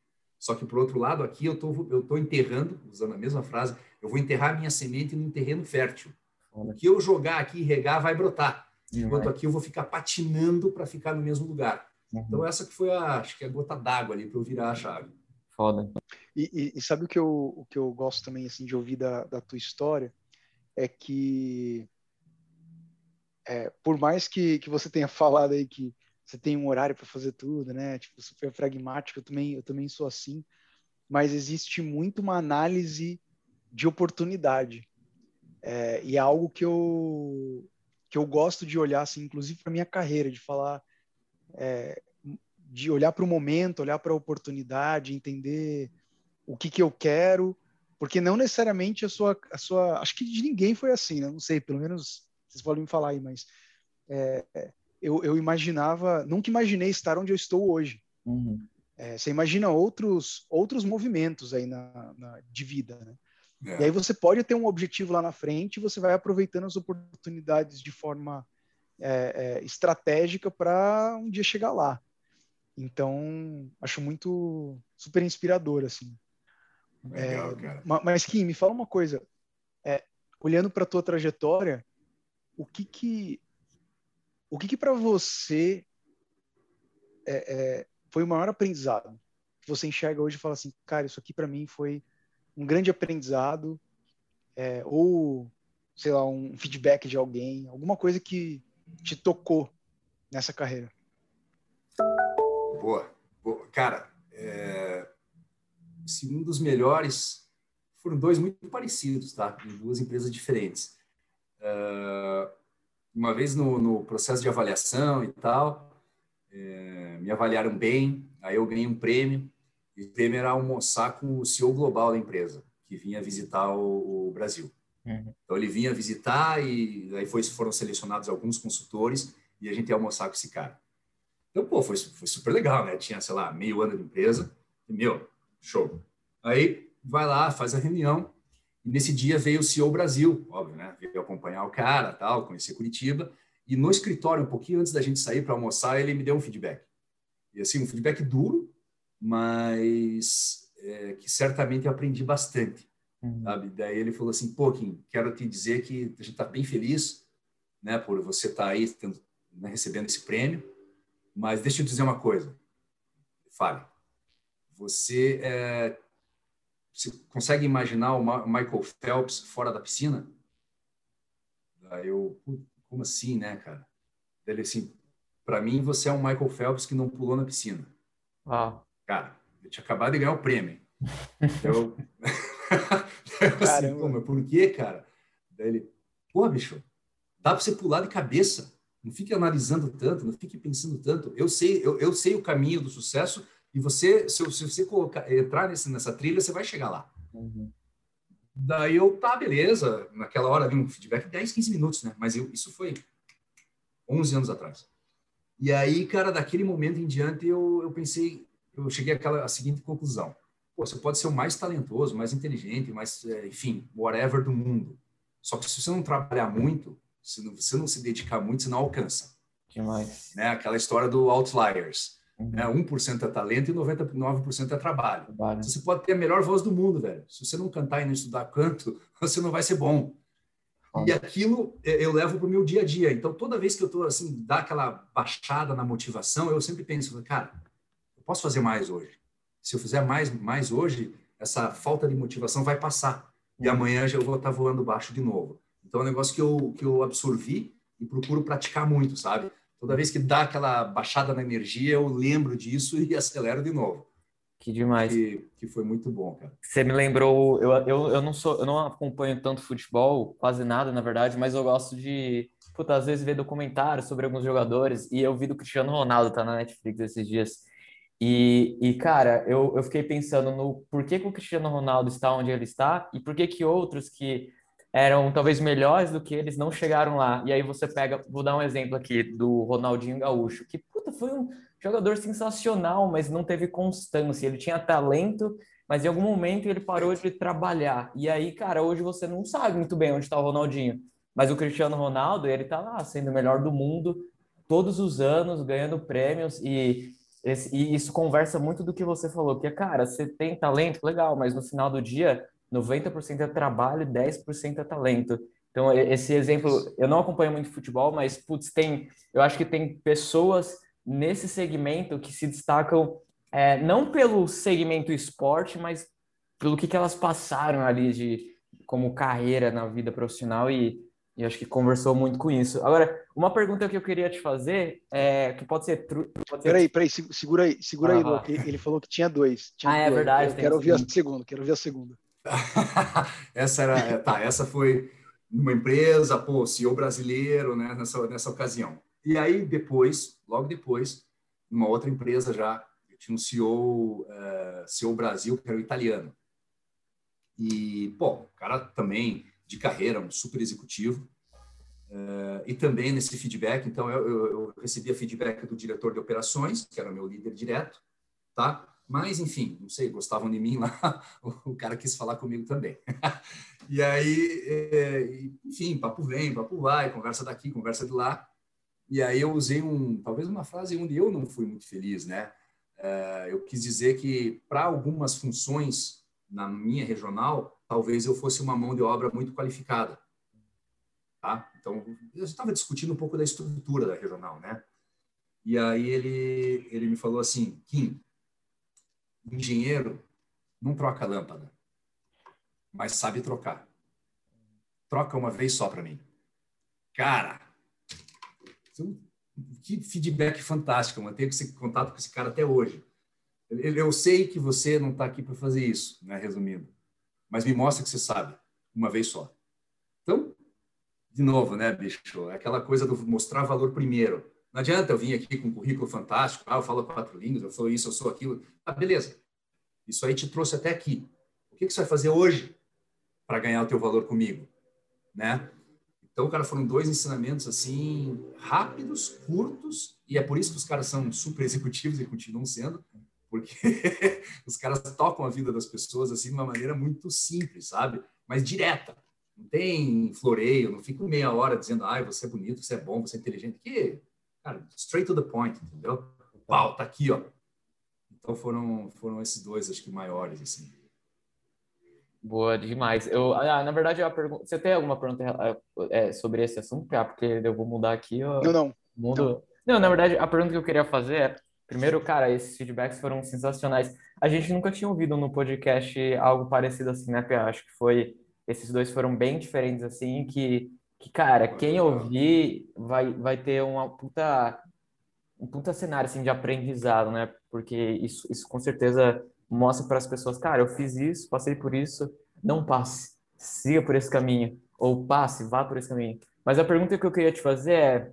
Só que, por outro lado, aqui eu estou eu tô enterrando, usando a mesma frase, eu vou enterrar minha semente num terreno fértil. O que eu jogar aqui e regar vai brotar. Enquanto aqui eu vou ficar patinando para ficar no mesmo lugar. Uhum. Então, essa que foi a, acho que a gota d'água ali para eu virar a chave. Foda. E, e, e, sabe o que, eu, o que eu gosto também assim, de ouvir da, da tua história? É que, é, por mais que, que você tenha falado aí que você tem um horário para fazer tudo, né? Tipo, super pragmático, eu também, eu também sou assim, mas existe muito uma análise de oportunidade. É, e é algo que eu, que eu gosto de olhar, assim, inclusive para minha carreira, de falar, é, de olhar para o momento, olhar para a oportunidade, entender o que, que eu quero, porque não necessariamente a sua, a sua. Acho que de ninguém foi assim, né? Não sei, pelo menos vocês podem me falar aí, mas. É, eu, eu imaginava, nunca imaginei estar onde eu estou hoje. Uhum. É, você imagina outros outros movimentos aí na, na de vida, né? É. E aí você pode ter um objetivo lá na frente e você vai aproveitando as oportunidades de forma é, é, estratégica para um dia chegar lá. Então, acho muito super inspirador, assim. Legal, é, mas, Kim, me fala uma coisa. É, olhando para a tua trajetória, o que que o que, que para você é, é, foi o maior aprendizado que você enxerga hoje e fala assim, cara, isso aqui para mim foi um grande aprendizado, é, ou sei lá, um feedback de alguém, alguma coisa que te tocou nessa carreira? Boa. Boa. Cara, é... um dos melhores foram dois muito parecidos, tá? Em duas empresas diferentes. Uh, uma vez no, no, processo de avaliação e tal, é, me avaliaram bem, aí eu ganhei um prêmio, e o prêmio era almoçar com o CEO global da empresa, que vinha visitar o, o Brasil. Uhum. Então ele vinha visitar e aí foi, foram selecionados alguns consultores e a gente ia almoçar com esse cara. Então, pô, foi, foi super legal, né? Tinha, sei lá, meio ano de empresa, e, meu, show. Aí vai lá, faz a reunião, e nesse dia veio o CEO Brasil, óbvio, né? Veio acompanhar o cara, tal, conhecer Curitiba, e no escritório, um pouquinho antes da gente sair para almoçar, ele me deu um feedback. E assim, um feedback duro, mas é, que certamente eu aprendi bastante. Uhum. Sabe? Daí ele falou assim, pô, Kim, quero te dizer que a gente está bem feliz né, por você estar tá aí tendo, né, recebendo esse prêmio, mas deixa eu dizer uma coisa. Fale. Você, é, você consegue imaginar o Michael Phelps fora da piscina? Daí eu, como assim, né, cara? Ele assim, para mim você é um Michael Phelps que não pulou na piscina. Ah. Cara, eu tinha acabado de ganhar o prêmio. eu, assim, Pô, mas por quê, cara? Daí ele, pô, bicho, dá para você pular de cabeça. Não fique analisando tanto, não fique pensando tanto. Eu sei, eu, eu sei o caminho do sucesso e você, se, se você colocar, entrar nesse, nessa trilha, você vai chegar lá. Uhum. Daí eu, tá, beleza. Naquela hora, ali, um feedback de 10, 15 minutos, né? Mas eu, isso foi 11 anos atrás. E aí, cara, daquele momento em diante, eu, eu pensei, eu cheguei àquela a seguinte conclusão. Pô, você pode ser o mais talentoso, mais inteligente, mais, é, enfim, whatever do mundo. Só que se você não trabalhar muito, se não, você não se dedicar muito, você não alcança. Demais. Né? Aquela história do outliers. Uhum. Né? 1% é talento e 99% é trabalho. trabalho. Você pode ter a melhor voz do mundo, velho. Se você não cantar e não estudar canto, você não vai ser bom. E aquilo eu levo para o meu dia a dia. Então, toda vez que eu estou assim, dá aquela baixada na motivação, eu sempre penso, cara, eu posso fazer mais hoje se eu fizer mais, mais hoje, essa falta de motivação vai passar. E amanhã já eu vou estar voando baixo de novo. Então é um negócio que eu, que eu absorvi e procuro praticar muito, sabe? Toda vez que dá aquela baixada na energia, eu lembro disso e acelero de novo. Que demais. Que, que foi muito bom, cara. Você me lembrou, eu, eu, eu não sou, eu não acompanho tanto futebol, quase nada, na verdade, mas eu gosto de, puta, às vezes ver documentários sobre alguns jogadores, e eu vi do Cristiano Ronaldo, tá na Netflix esses dias. E, e, cara, eu, eu fiquei pensando no porquê que o Cristiano Ronaldo está onde ele está e por que que outros que eram talvez melhores do que eles não chegaram lá. E aí você pega, vou dar um exemplo aqui do Ronaldinho Gaúcho, que puta, foi um jogador sensacional, mas não teve constância. Ele tinha talento, mas em algum momento ele parou de trabalhar. E aí, cara, hoje você não sabe muito bem onde está o Ronaldinho. Mas o Cristiano Ronaldo, ele tá lá sendo o melhor do mundo todos os anos, ganhando prêmios e e isso conversa muito do que você falou, que é, cara, você tem talento, legal, mas no final do dia, 90% é trabalho, 10% é talento. Então, esse exemplo, eu não acompanho muito futebol, mas, putz, tem, eu acho que tem pessoas nesse segmento que se destacam é, não pelo segmento esporte, mas pelo que, que elas passaram ali de como carreira na vida profissional e e acho que conversou muito com isso. Agora, uma pergunta que eu queria te fazer, é, que pode ser... Pode ser... Peraí, peraí, segura aí, segura ah, aí, Luke. Ele falou que tinha dois. Tinha ah, é dois. verdade. Eu quero ouvir a segunda, quero ouvir a segunda. essa era, é, tá, essa foi uma empresa, pô, CEO brasileiro, né, nessa, nessa ocasião. E aí, depois, logo depois, uma outra empresa já, eu tinha um CEO, uh, é, CEO Brasil, que era o italiano. E, pô, cara também de carreira, um super executivo. Uh, e também nesse feedback, então eu, eu, eu recebia feedback do diretor de operações, que era meu líder direto, tá? Mas, enfim, não sei, gostavam de mim lá, o cara quis falar comigo também. e aí, é, enfim, papo vem, papo vai, conversa daqui, conversa de lá. E aí eu usei um, talvez uma frase onde eu não fui muito feliz, né? É, eu quis dizer que para algumas funções na minha regional, talvez eu fosse uma mão de obra muito qualificada. Tá? Então, eu estava discutindo um pouco da estrutura da regional, né? E aí ele, ele me falou assim, Kim, engenheiro não troca lâmpada, mas sabe trocar. troca uma vez só para mim. Cara, que feedback fantástico. Eu mantenho esse contato com esse cara até hoje. Eu sei que você não está aqui para fazer isso, né, resumindo, mas me mostra que você sabe, uma vez só. Então, de novo, né, bicho? É aquela coisa do mostrar valor primeiro. Não adianta eu vir aqui com um currículo fantástico, ah, eu falo quatro línguas, eu sou isso, eu sou aquilo. Ah, beleza. Isso aí te trouxe até aqui. O que, que você vai fazer hoje para ganhar o teu valor comigo? Né? Então, cara, foram dois ensinamentos assim rápidos, curtos, e é por isso que os caras são super executivos e continuam sendo, porque os caras tocam a vida das pessoas assim de uma maneira muito simples, sabe? Mas direta. Não tem floreio, não fico meia hora dizendo, ai, você é bonito, você é bom, você é inteligente. Que, cara, straight to the point, entendeu? Pau, tá aqui, ó. Então foram foram esses dois, acho que maiores, assim. Boa demais. Eu, ah, na verdade, eu pergunto, você tem alguma pergunta é, sobre esse assunto, Pia? Porque eu vou mudar aqui. Ó, não, não. Mundo... Não. não, na verdade, a pergunta que eu queria fazer é, primeiro, cara, esses feedbacks foram sensacionais. A gente nunca tinha ouvido no podcast algo parecido assim, né, Pia? Acho que foi, esses dois foram bem diferentes, assim, que, que cara, quem ouvir vai, vai ter uma puta, um puta cenário, assim, de aprendizado, né? Porque isso, isso com certeza mostra para as pessoas, cara, eu fiz isso, passei por isso, não passe, siga por esse caminho, ou passe, vá por esse caminho. Mas a pergunta que eu queria te fazer é,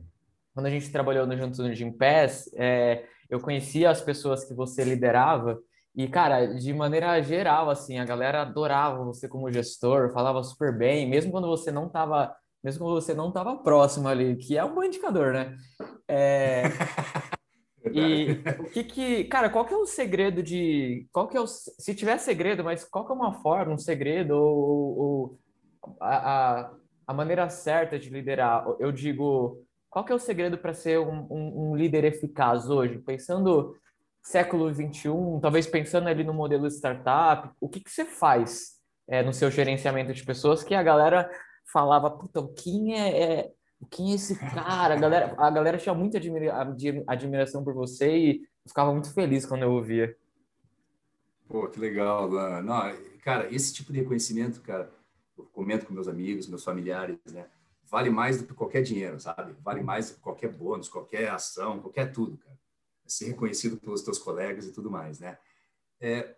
quando a gente trabalhou no Juntos no Gympass, é, eu conhecia as pessoas que você liderava e, cara, de maneira geral, assim, a galera adorava você como gestor, falava super bem, mesmo quando você não estava mesmo quando você não estava próximo ali, que é um bom indicador, né? É... E o que que, cara, qual que é o segredo de, qual que é o, se tiver segredo, mas qual que é uma forma, um segredo ou, ou a, a, a, maneira certa de liderar? Eu digo, qual que é o segredo para ser um, um, um, líder eficaz hoje? Pensando século 21, talvez pensando ali no modelo startup, o que que você faz é, no seu gerenciamento de pessoas que a galera falava, puta, o Kim é, é quem é esse cara? A galera, a galera tinha muita admira, admiração por você e ficava muito feliz quando eu ouvia. Pô, que legal, Não, cara, esse tipo de reconhecimento, cara, eu comento com meus amigos, meus familiares, né? Vale mais do que qualquer dinheiro, sabe? Vale mais do que qualquer bônus, qualquer ação, qualquer tudo, cara. É ser reconhecido pelos teus colegas e tudo mais, né? É,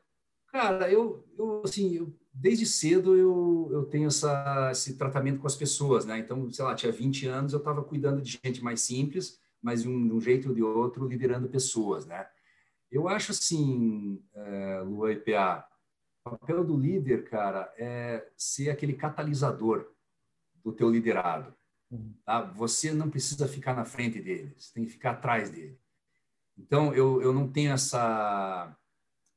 cara, eu, eu assim, eu desde cedo eu, eu tenho essa, esse tratamento com as pessoas, né? Então, sei lá, tinha 20 anos, eu estava cuidando de gente mais simples, mas de um, de um, jeito ou de outro, liderando pessoas, né? Eu acho assim, é, Lua e PA, o papel do líder, cara, é ser aquele catalisador do teu liderado. Tá? Você não precisa ficar na frente dele, você tem que ficar atrás dele. Então, eu, eu não tenho essa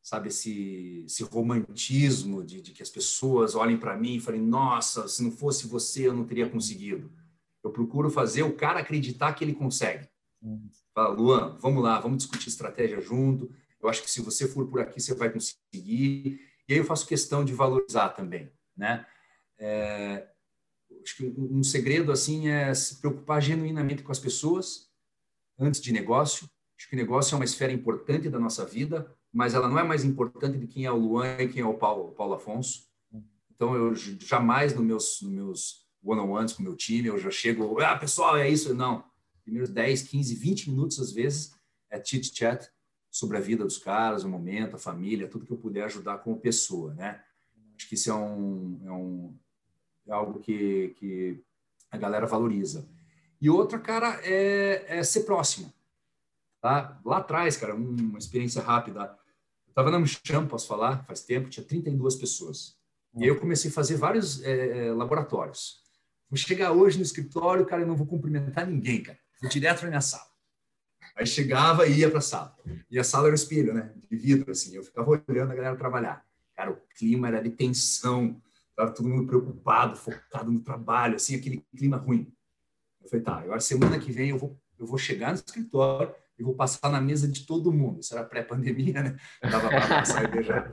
sabe, esse, esse romantismo de, de que as pessoas olhem para mim e falem, nossa, se não fosse você, eu não teria conseguido. Eu procuro fazer o cara acreditar que ele consegue. Fala, Luan, vamos lá, vamos discutir estratégia junto. Eu acho que se você for por aqui, você vai conseguir. E aí eu faço questão de valorizar também, né? É, acho que um, um segredo assim é se preocupar genuinamente com as pessoas antes de negócio. Acho que negócio é uma esfera importante da nossa vida, mas ela não é mais importante de quem é o Luan e quem é o Paulo, Paulo Afonso. Então, eu jamais nos meus, nos meus one-on-ones com o meu time, eu já chego, ah, pessoal, é isso. Não. Primeiros 10, 15, 20 minutos, às vezes, é chit-chat sobre a vida dos caras, o momento, a família, tudo que eu puder ajudar como pessoa, né? Acho que isso é, um, é, um, é algo que, que a galera valoriza. E outra, cara, é, é ser próximo. Tá? Lá atrás, cara, uma experiência rápida. Eu estava na Mcham, posso falar, faz tempo, tinha 32 pessoas. E aí eu comecei a fazer vários é, laboratórios. Vou chegar hoje no escritório, cara, eu não vou cumprimentar ninguém, cara. Vou direto para minha sala. Aí chegava e ia para a sala. E a sala era um espelho, né? De vidro, assim. Eu ficava olhando a galera trabalhar. Cara, o clima era de tensão. Tava todo mundo preocupado, focado no trabalho, assim, aquele clima ruim. Eu falei, tá, agora semana que vem eu vou, eu vou chegar no escritório e vou passar na mesa de todo mundo. Isso era pré-pandemia, né? Dava para passar e já.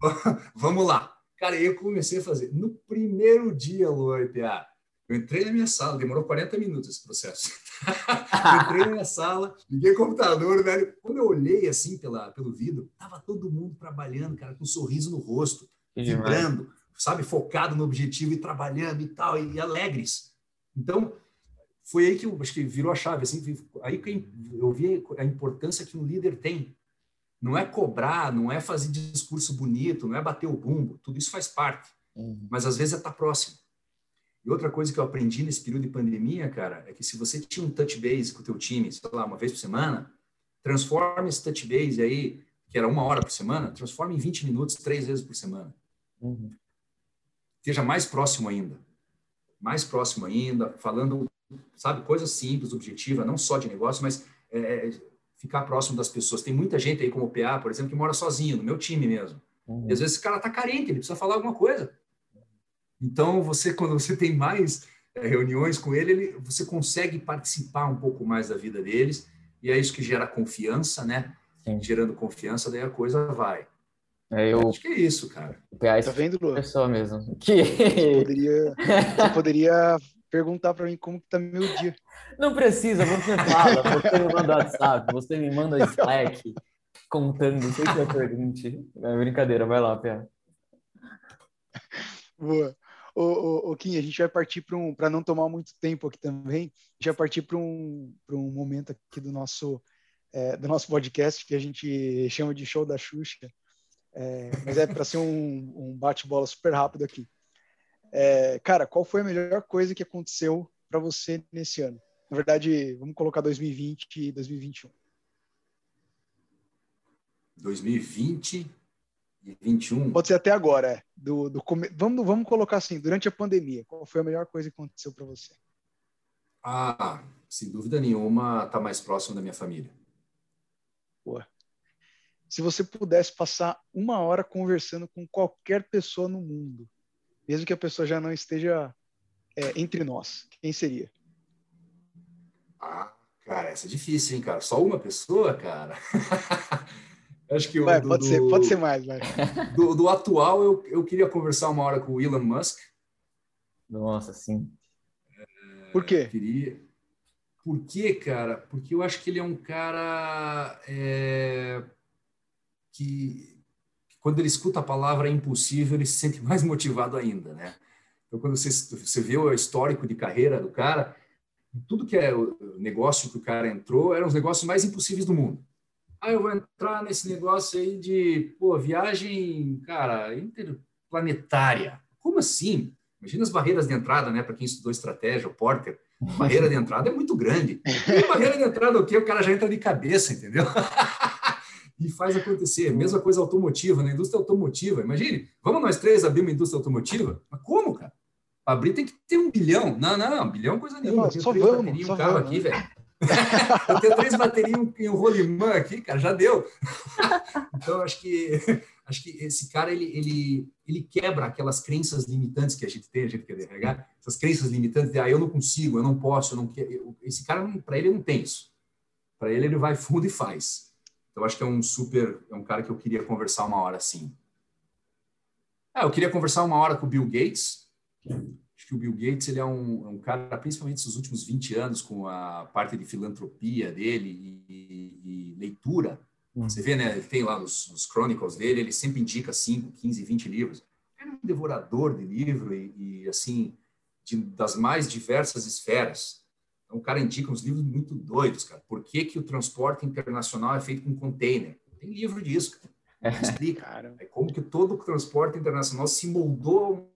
Vamos lá. Cara, eu comecei a fazer. No primeiro dia, Luan IPA, eu entrei na minha sala, demorou 40 minutos esse processo. eu entrei na minha sala, liguei o computador, velho. Quando eu olhei assim pela, pelo vidro, tava todo mundo trabalhando, cara, com um sorriso no rosto, vibrando, sabe, focado no objetivo e trabalhando e tal, e alegres. Então, foi aí que eu acho que virou a chave, assim, aí que eu vi a importância que um líder tem. Não é cobrar, não é fazer discurso bonito, não é bater o bumbo, tudo isso faz parte. Uhum. Mas às vezes é estar tá próximo. E outra coisa que eu aprendi nesse período de pandemia, cara, é que se você tinha um touch base com o teu time, sei lá, uma vez por semana, transforma esse touch base aí, que era uma hora por semana, transforma em 20 minutos, três vezes por semana. Uhum. Esteja mais próximo ainda. Mais próximo ainda, falando, sabe, coisas simples, objetivas, não só de negócio, mas é, é ficar próximo das pessoas. Tem muita gente aí, como o PA, por exemplo, que mora sozinho, no meu time mesmo. Uhum. E às vezes esse cara tá carente, ele precisa falar alguma coisa. Então, você, quando você tem mais é, reuniões com ele, ele, você consegue participar um pouco mais da vida deles, e é isso que gera confiança, né? Sim. Gerando confiança, daí a coisa vai. É, eu... Acho que é isso, cara. tá vendo, Lu? Pessoa mesmo. Que... Você poderia, você poderia perguntar para mim como que tá meu dia. Não precisa, você fala, você me manda WhatsApp, você me manda Slack contando, sei que eu pergunte. É brincadeira, vai lá, Pia. Boa. Ô, ô, ô Kim, a gente vai partir para um, para não tomar muito tempo aqui também, a gente vai partir para um, para um momento aqui do nosso, é, do nosso podcast que a gente chama de show da Xuxa, é, mas é para ser um, um bate-bola super rápido aqui. É, cara, qual foi a melhor coisa que aconteceu para você nesse ano? Na verdade, vamos colocar 2020 e 2021. 2020 e 21. Pode ser até agora, é. Do, do vamos, vamos colocar assim, durante a pandemia, qual foi a melhor coisa que aconteceu para você? Ah, sem dúvida nenhuma, tá mais próximo da minha família. Boa. Se você pudesse passar uma hora conversando com qualquer pessoa no mundo, mesmo que a pessoa já não esteja é, entre nós, quem seria? Ah, cara, essa é difícil, hein, cara? Só uma pessoa, cara? Acho que vai, do, pode, do, ser, pode ser mais, vai. Do, do, atual, eu, eu queria conversar uma hora com o Elon Musk. Nossa, sim. É, Por quê? Queria. Por quê, cara? Porque eu acho que ele é um cara é, que, quando ele escuta a palavra impossível, ele se sente mais motivado ainda, né? Então, quando você, você vê o histórico de carreira do cara, tudo que é o negócio que o cara entrou eram os negócios mais impossíveis do mundo ah, eu vou entrar nesse negócio aí de, pô, viagem, cara, interplanetária. Como assim? Imagina as barreiras de entrada, né? Para quem estudou estratégia, o Porter. Barreira de entrada é muito grande. E barreira de entrada, o quê? O cara já entra de cabeça, entendeu? e faz acontecer. Mesma coisa automotiva, na indústria automotiva. Imagine, vamos nós três abrir uma indústria automotiva? Mas como, cara? Abrir tem que ter um bilhão. Não, não, um bilhão é coisa nenhuma. Não, só vamos, só um carro vamos. aqui, velho. eu tenho três baterias em um rolimã aqui, cara, já deu. então, acho que acho que esse cara ele, ele, ele quebra aquelas crenças limitantes que a gente tem, a gente quer derregar, essas crenças limitantes de ah, eu não consigo, eu não posso, eu não quero. Esse cara, para ele, não tem isso. Para ele, ele vai fundo e faz. Então, acho que é um super, é um cara que eu queria conversar uma hora assim. Ah, eu queria conversar uma hora com o Bill Gates, Acho que o Bill Gates ele é um, é um cara, principalmente nos últimos 20 anos, com a parte de filantropia dele e, e leitura. Hum. Você vê, né? Tem lá nos, nos, Chronicles dele, ele sempre indica 5, 15, 20 livros. Ele é um devorador de livro e, e assim, de, das mais diversas esferas. Então, o cara indica uns livros muito doidos, cara. Por que, que o transporte internacional é feito com container? Tem livro disso, cara. Explica é como que todo o transporte internacional se moldou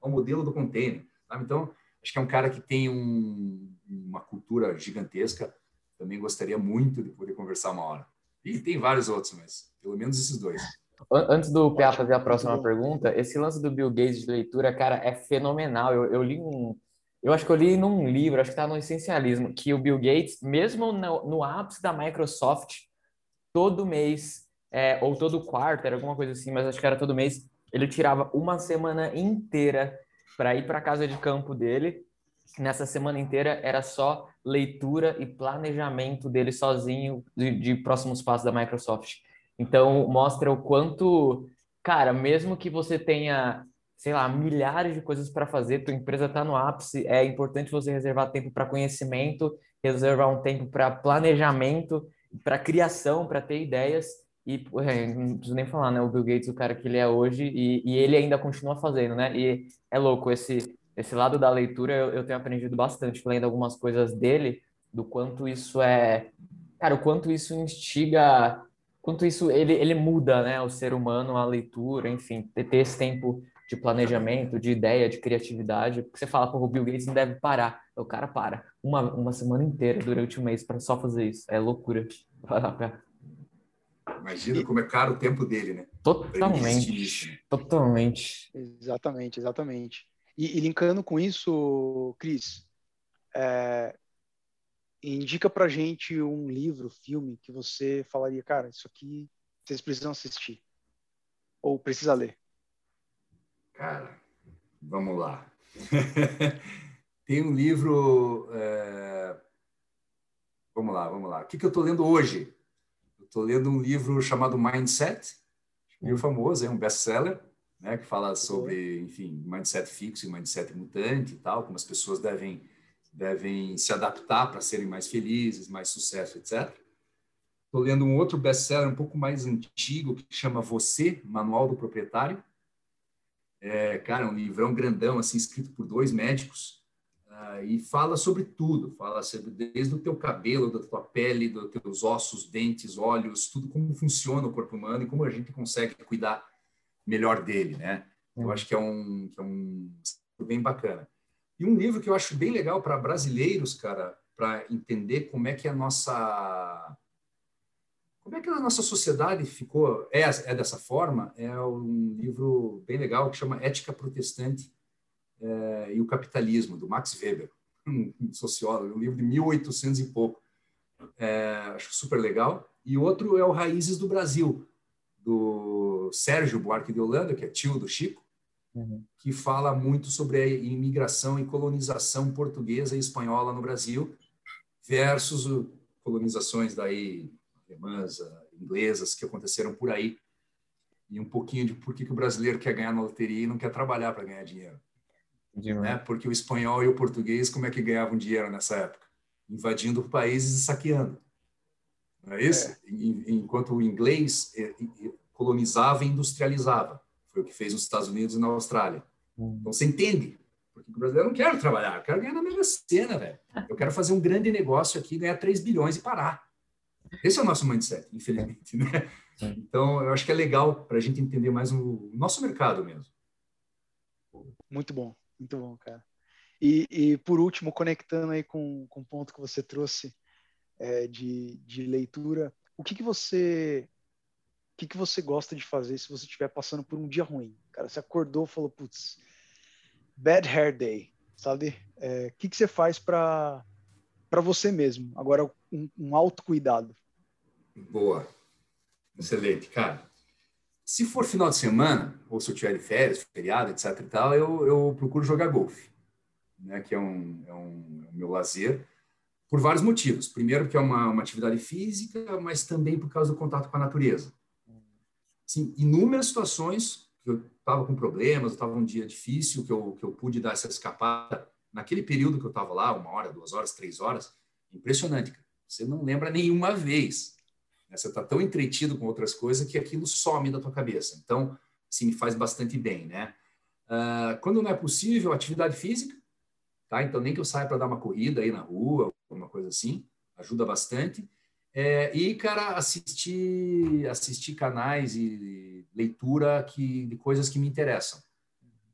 ao modelo do container. Sabe? Então, acho que é um cara que tem um, uma cultura gigantesca. Também gostaria muito de poder conversar uma hora. E tem vários outros, mas pelo menos esses dois. Antes do PA fazer a próxima pergunta, esse lance do Bill Gates de leitura, cara, é fenomenal. Eu, eu li um. Eu acho que eu li num livro, acho que está no Essencialismo, que o Bill Gates, mesmo no, no ápice da Microsoft, todo mês, é, ou todo quarto, era alguma coisa assim, mas acho que era todo mês, ele tirava uma semana inteira para ir para a casa de campo dele. Nessa semana inteira era só leitura e planejamento dele sozinho de, de próximos passos da Microsoft. Então mostra o quanto, cara, mesmo que você tenha, sei lá, milhares de coisas para fazer, tua empresa está no ápice, é importante você reservar tempo para conhecimento, reservar um tempo para planejamento, para criação, para ter ideias E é, não preciso nem falar, né? O Bill Gates, o cara que ele é hoje, e, e ele ainda continua fazendo, né? E é louco, esse, esse lado da leitura eu, eu tenho aprendido bastante lendo algumas coisas dele, do quanto isso é. Cara, o quanto isso instiga. Quanto isso ele, ele muda, né? O ser humano, a leitura, enfim, ter, ter esse tempo de planejamento, de ideia, de criatividade. Porque você fala, pô, o Bill Gates não deve parar. O cara para uma, uma semana inteira durante o mês para só fazer isso. É loucura. Imagina como é caro o tempo dele, né? Totalmente. Totalmente. Exatamente, exatamente. E, e linkando com isso, Cris, é, indica pra gente um livro, filme que você falaria, cara, isso aqui vocês precisam assistir. Ou precisa ler. Cara, vamos lá. Tem um livro. É... Vamos lá, vamos lá. O que, que eu estou lendo hoje? Estou lendo um livro chamado Mindset, meio famoso, é um best-seller, né, que fala sobre, enfim, mindset fixo e mindset mutante e tal, como as pessoas devem devem se adaptar para serem mais felizes, mais sucesso, etc. Estou lendo um outro best-seller um pouco mais antigo que chama Você, Manual do Proprietário. É, cara, um livrão grandão, assim, escrito por dois médicos, Uh, e fala sobre tudo, fala sobre desde o teu cabelo, da tua pele, dos teus ossos, dentes, olhos, tudo como funciona o corpo humano e como a gente consegue cuidar melhor dele, né? Eu acho que é um, que é um bem bacana. E um livro que eu acho bem legal para brasileiros, cara, para entender como é que a nossa como é que a nossa sociedade ficou é, é dessa forma, é um livro bem legal que chama Ética Protestante é, e o Capitalismo, do Max Weber, um sociólogo, um livro de 1800 e pouco. É, acho super legal. E outro é o Raízes do Brasil, do Sérgio Buarque de Holanda, que é tio do Chico, uhum. que fala muito sobre a imigração e colonização portuguesa e espanhola no Brasil, versus colonizações daí alemãs, inglesas, que aconteceram por aí. E um pouquinho de por que, que o brasileiro quer ganhar na loteria e não quer trabalhar para ganhar dinheiro né? Porque o espanhol e o português, como é que ganhavam dinheiro nessa época? Invadindo países e saqueando. Não é isso? É. Enquanto o inglês é, colonizava e industrializava. Foi o que fez nos Estados Unidos e na Austrália. Hum. Então você entende. Porque o brasileiro não quer trabalhar, eu quero ganhar na mesma cena, velho. Eu quero fazer um grande negócio aqui, ganhar 3 bilhões e parar. Esse é o nosso mindset, infelizmente, né? Então, eu acho que é legal para a gente entender mais o nosso mercado mesmo. Muito bom. Muito bom, cara. E, e por último, conectando aí com, com o ponto que você trouxe é, de, de leitura, o que, que você o que, que você gosta de fazer se você estiver passando por um dia ruim? Cara, você acordou e falou, putz, bad hair day, sabe? É, o que, que você faz para você mesmo? Agora, um, um autocuidado. Boa. Excelente, cara. Se for final de semana, ou se eu tiver de férias, feriado, etc e tal, eu, eu procuro jogar golfe, né, que é um, é um, é um meu lazer, por vários motivos. Primeiro, porque é uma, uma atividade física, mas também por causa do contato com a natureza. Assim, inúmeras situações que eu estava com problemas, estava um dia difícil, que eu, que eu pude dar essa escapada. Naquele período que eu estava lá, uma hora, duas horas, três horas, impressionante. Cara. Você não lembra nenhuma vez? Você está tão entretido com outras coisas que aquilo some da tua cabeça. Então, sim, me faz bastante bem, né? Uh, quando não é possível, atividade física, tá? Então, nem que eu saia para dar uma corrida aí na rua, alguma coisa assim, ajuda bastante. É, e, cara, assistir, assistir canais e leitura que, de coisas que me interessam.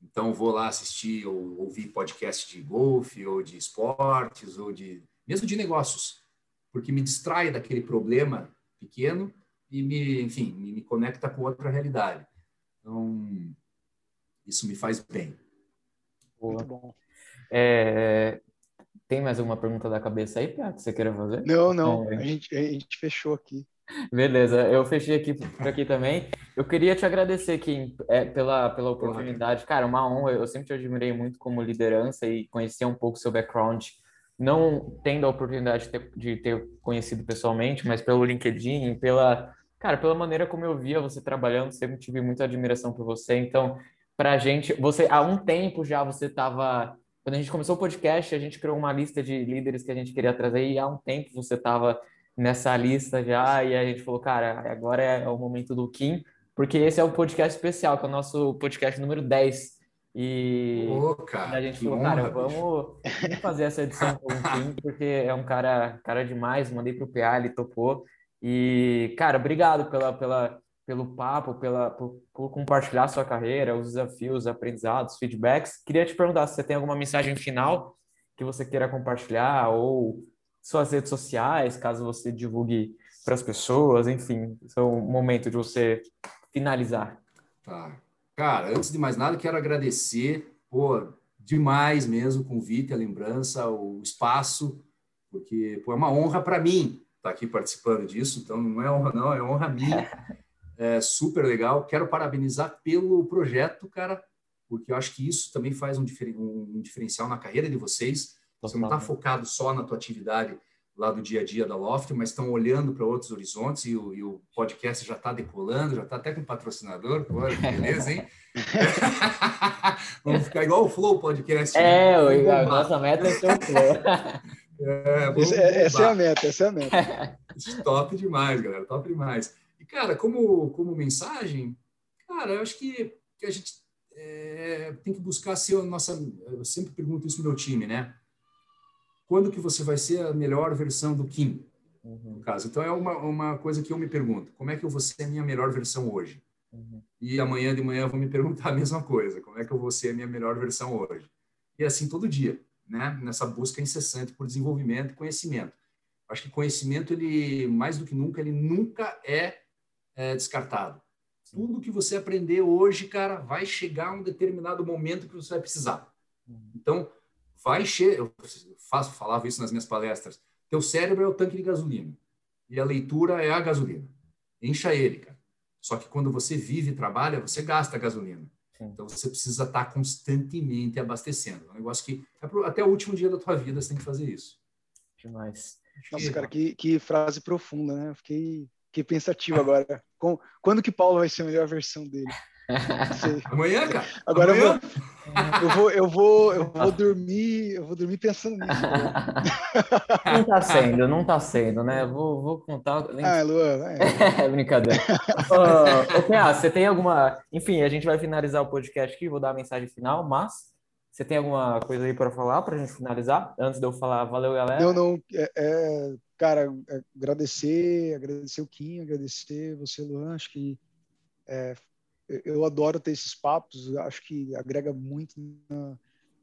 Então, vou lá assistir ou ouvir podcast de golfe, ou de esportes, ou de mesmo de negócios, porque me distrai daquele problema pequeno e me, enfim, me, me conecta com outra realidade. Então, isso me faz bem. Boa. Bom. É, tem mais alguma pergunta da cabeça aí, Piato, que você queira fazer? Não, não. É... A, gente, a gente fechou aqui. Beleza, eu fechei aqui por aqui também. Eu queria te agradecer, Kim, é, pela, pela oportunidade. Cara, uma honra. Eu sempre te admirei muito como liderança e conhecer um pouco seu background não tendo a oportunidade de ter, de ter, conhecido pessoalmente, mas pelo LinkedIn, pela, cara, pela maneira como eu via você trabalhando, sempre tive muita admiração por você. Então, para a gente, você há um tempo já você estava, quando a gente começou o podcast, a gente criou uma lista de líderes que a gente queria trazer e há um tempo você estava nessa lista já, e a gente falou, cara, agora é o momento do Kim, porque esse é o podcast especial, que é o nosso podcast número 10. E oh, cara, a gente falou, honra, cara, vamos, vamos, fazer essa edição com o Kim, porque é um cara, cara demais, mandei pro PA, ele topou. E, cara, obrigado pela, pela, pelo papo, pela, por, por compartilhar sua carreira, os desafios, aprendizados, feedbacks. Queria te perguntar se você tem alguma mensagem final que você queira compartilhar ou suas redes sociais, caso você divulgue para as pessoas, enfim, é o momento de você finalizar. Tá. Cara, antes de mais nada, quero agradecer, pô, demais mesmo o convite, a lembrança, o espaço, porque pô, é uma honra para mim estar tá aqui participando disso, então não é honra não, é honra minha. É super legal. Quero parabenizar pelo projeto, cara, porque eu acho que isso também faz um, um diferencial na carreira de vocês. Você não está focado só na tua atividade lá do dia a dia da Loft, mas estão olhando para outros horizontes e o, e o, podcast já está decolando, já está até com patrocinador, pô, beleza, hein? Vamos ficar igual o Flow Podcast. É, né? a nossa meta é ser o Flow. É, essa é a meta, essa é a meta. Top demais, galera, top demais. E, cara, como, como mensagem, cara, eu acho que, que a gente é, tem que buscar ser a nossa. Eu sempre pergunto isso no meu time, né? Quando que você vai ser a melhor versão do Kim, uhum. no caso? Então, é uma, uma coisa que eu me pergunto: como é que eu vou ser a minha melhor versão hoje? Uhum. E amanhã de manhã eu vou me perguntar a mesma coisa: como é que eu vou ser a minha melhor versão hoje? E assim todo dia né, nessa busca incessante por desenvolvimento e conhecimento. Acho que conhecimento, ele mais do que nunca, ele nunca é, é descartado. Tudo que você aprender hoje, cara, vai chegar um determinado momento que você vai precisar. Então, vai chegar. Eu faço, falava isso nas minhas palestras. Teu cérebro é o tanque de gasolina e a leitura é a gasolina. Encha ele, cara. Só que quando você vive e trabalha, você gasta gasolina. Então você precisa estar constantemente abastecendo. É um negócio que até o último dia da tua vida você tem que fazer isso. Demais. Nossa, cara, que, que frase profunda, né? fiquei, fiquei pensativo agora. Com, quando que Paulo vai ser a melhor versão dele? Amanhã, cara. Agora Amanhã. Eu, vou, eu, vou, eu, vou, eu vou dormir, eu vou dormir pensando nisso. Não tá sendo, não tá sendo, né? Vou, vou contar. Ah, Luan, vai. É brincadeira. ô, ô, você tem alguma. Enfim, a gente vai finalizar o podcast aqui, vou dar a mensagem final, mas você tem alguma coisa aí para falar para a gente finalizar? Antes de eu falar, valeu, galera. Não, não. É, é, cara, é, agradecer, agradecer o Kim, agradecer você, Luan. Acho que é, eu adoro ter esses papos, acho que agrega muito na,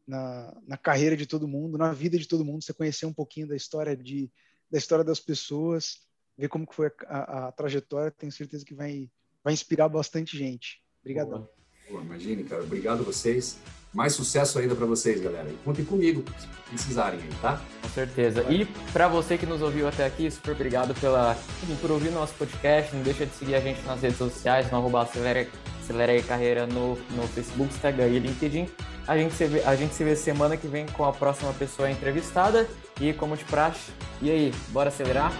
na, na, carreira de todo mundo, na vida de todo mundo, você conhecer um pouquinho da história de da história das pessoas, ver como que foi a, a, trajetória, tenho certeza que vai vai inspirar bastante gente. Obrigadão. Imagine, cara. Obrigado a vocês. Mais sucesso ainda para vocês, galera. E contem comigo se precisarem tá? Com certeza. E para você que nos ouviu até aqui, super obrigado pela, por ouvir nosso podcast. Não deixa de seguir a gente nas redes sociais, no arroba acelera, acelera carreira no, no Facebook, Instagram e LinkedIn. A gente, se vê, a gente se vê semana que vem com a próxima pessoa entrevistada. E como de praxe, e aí, bora acelerar?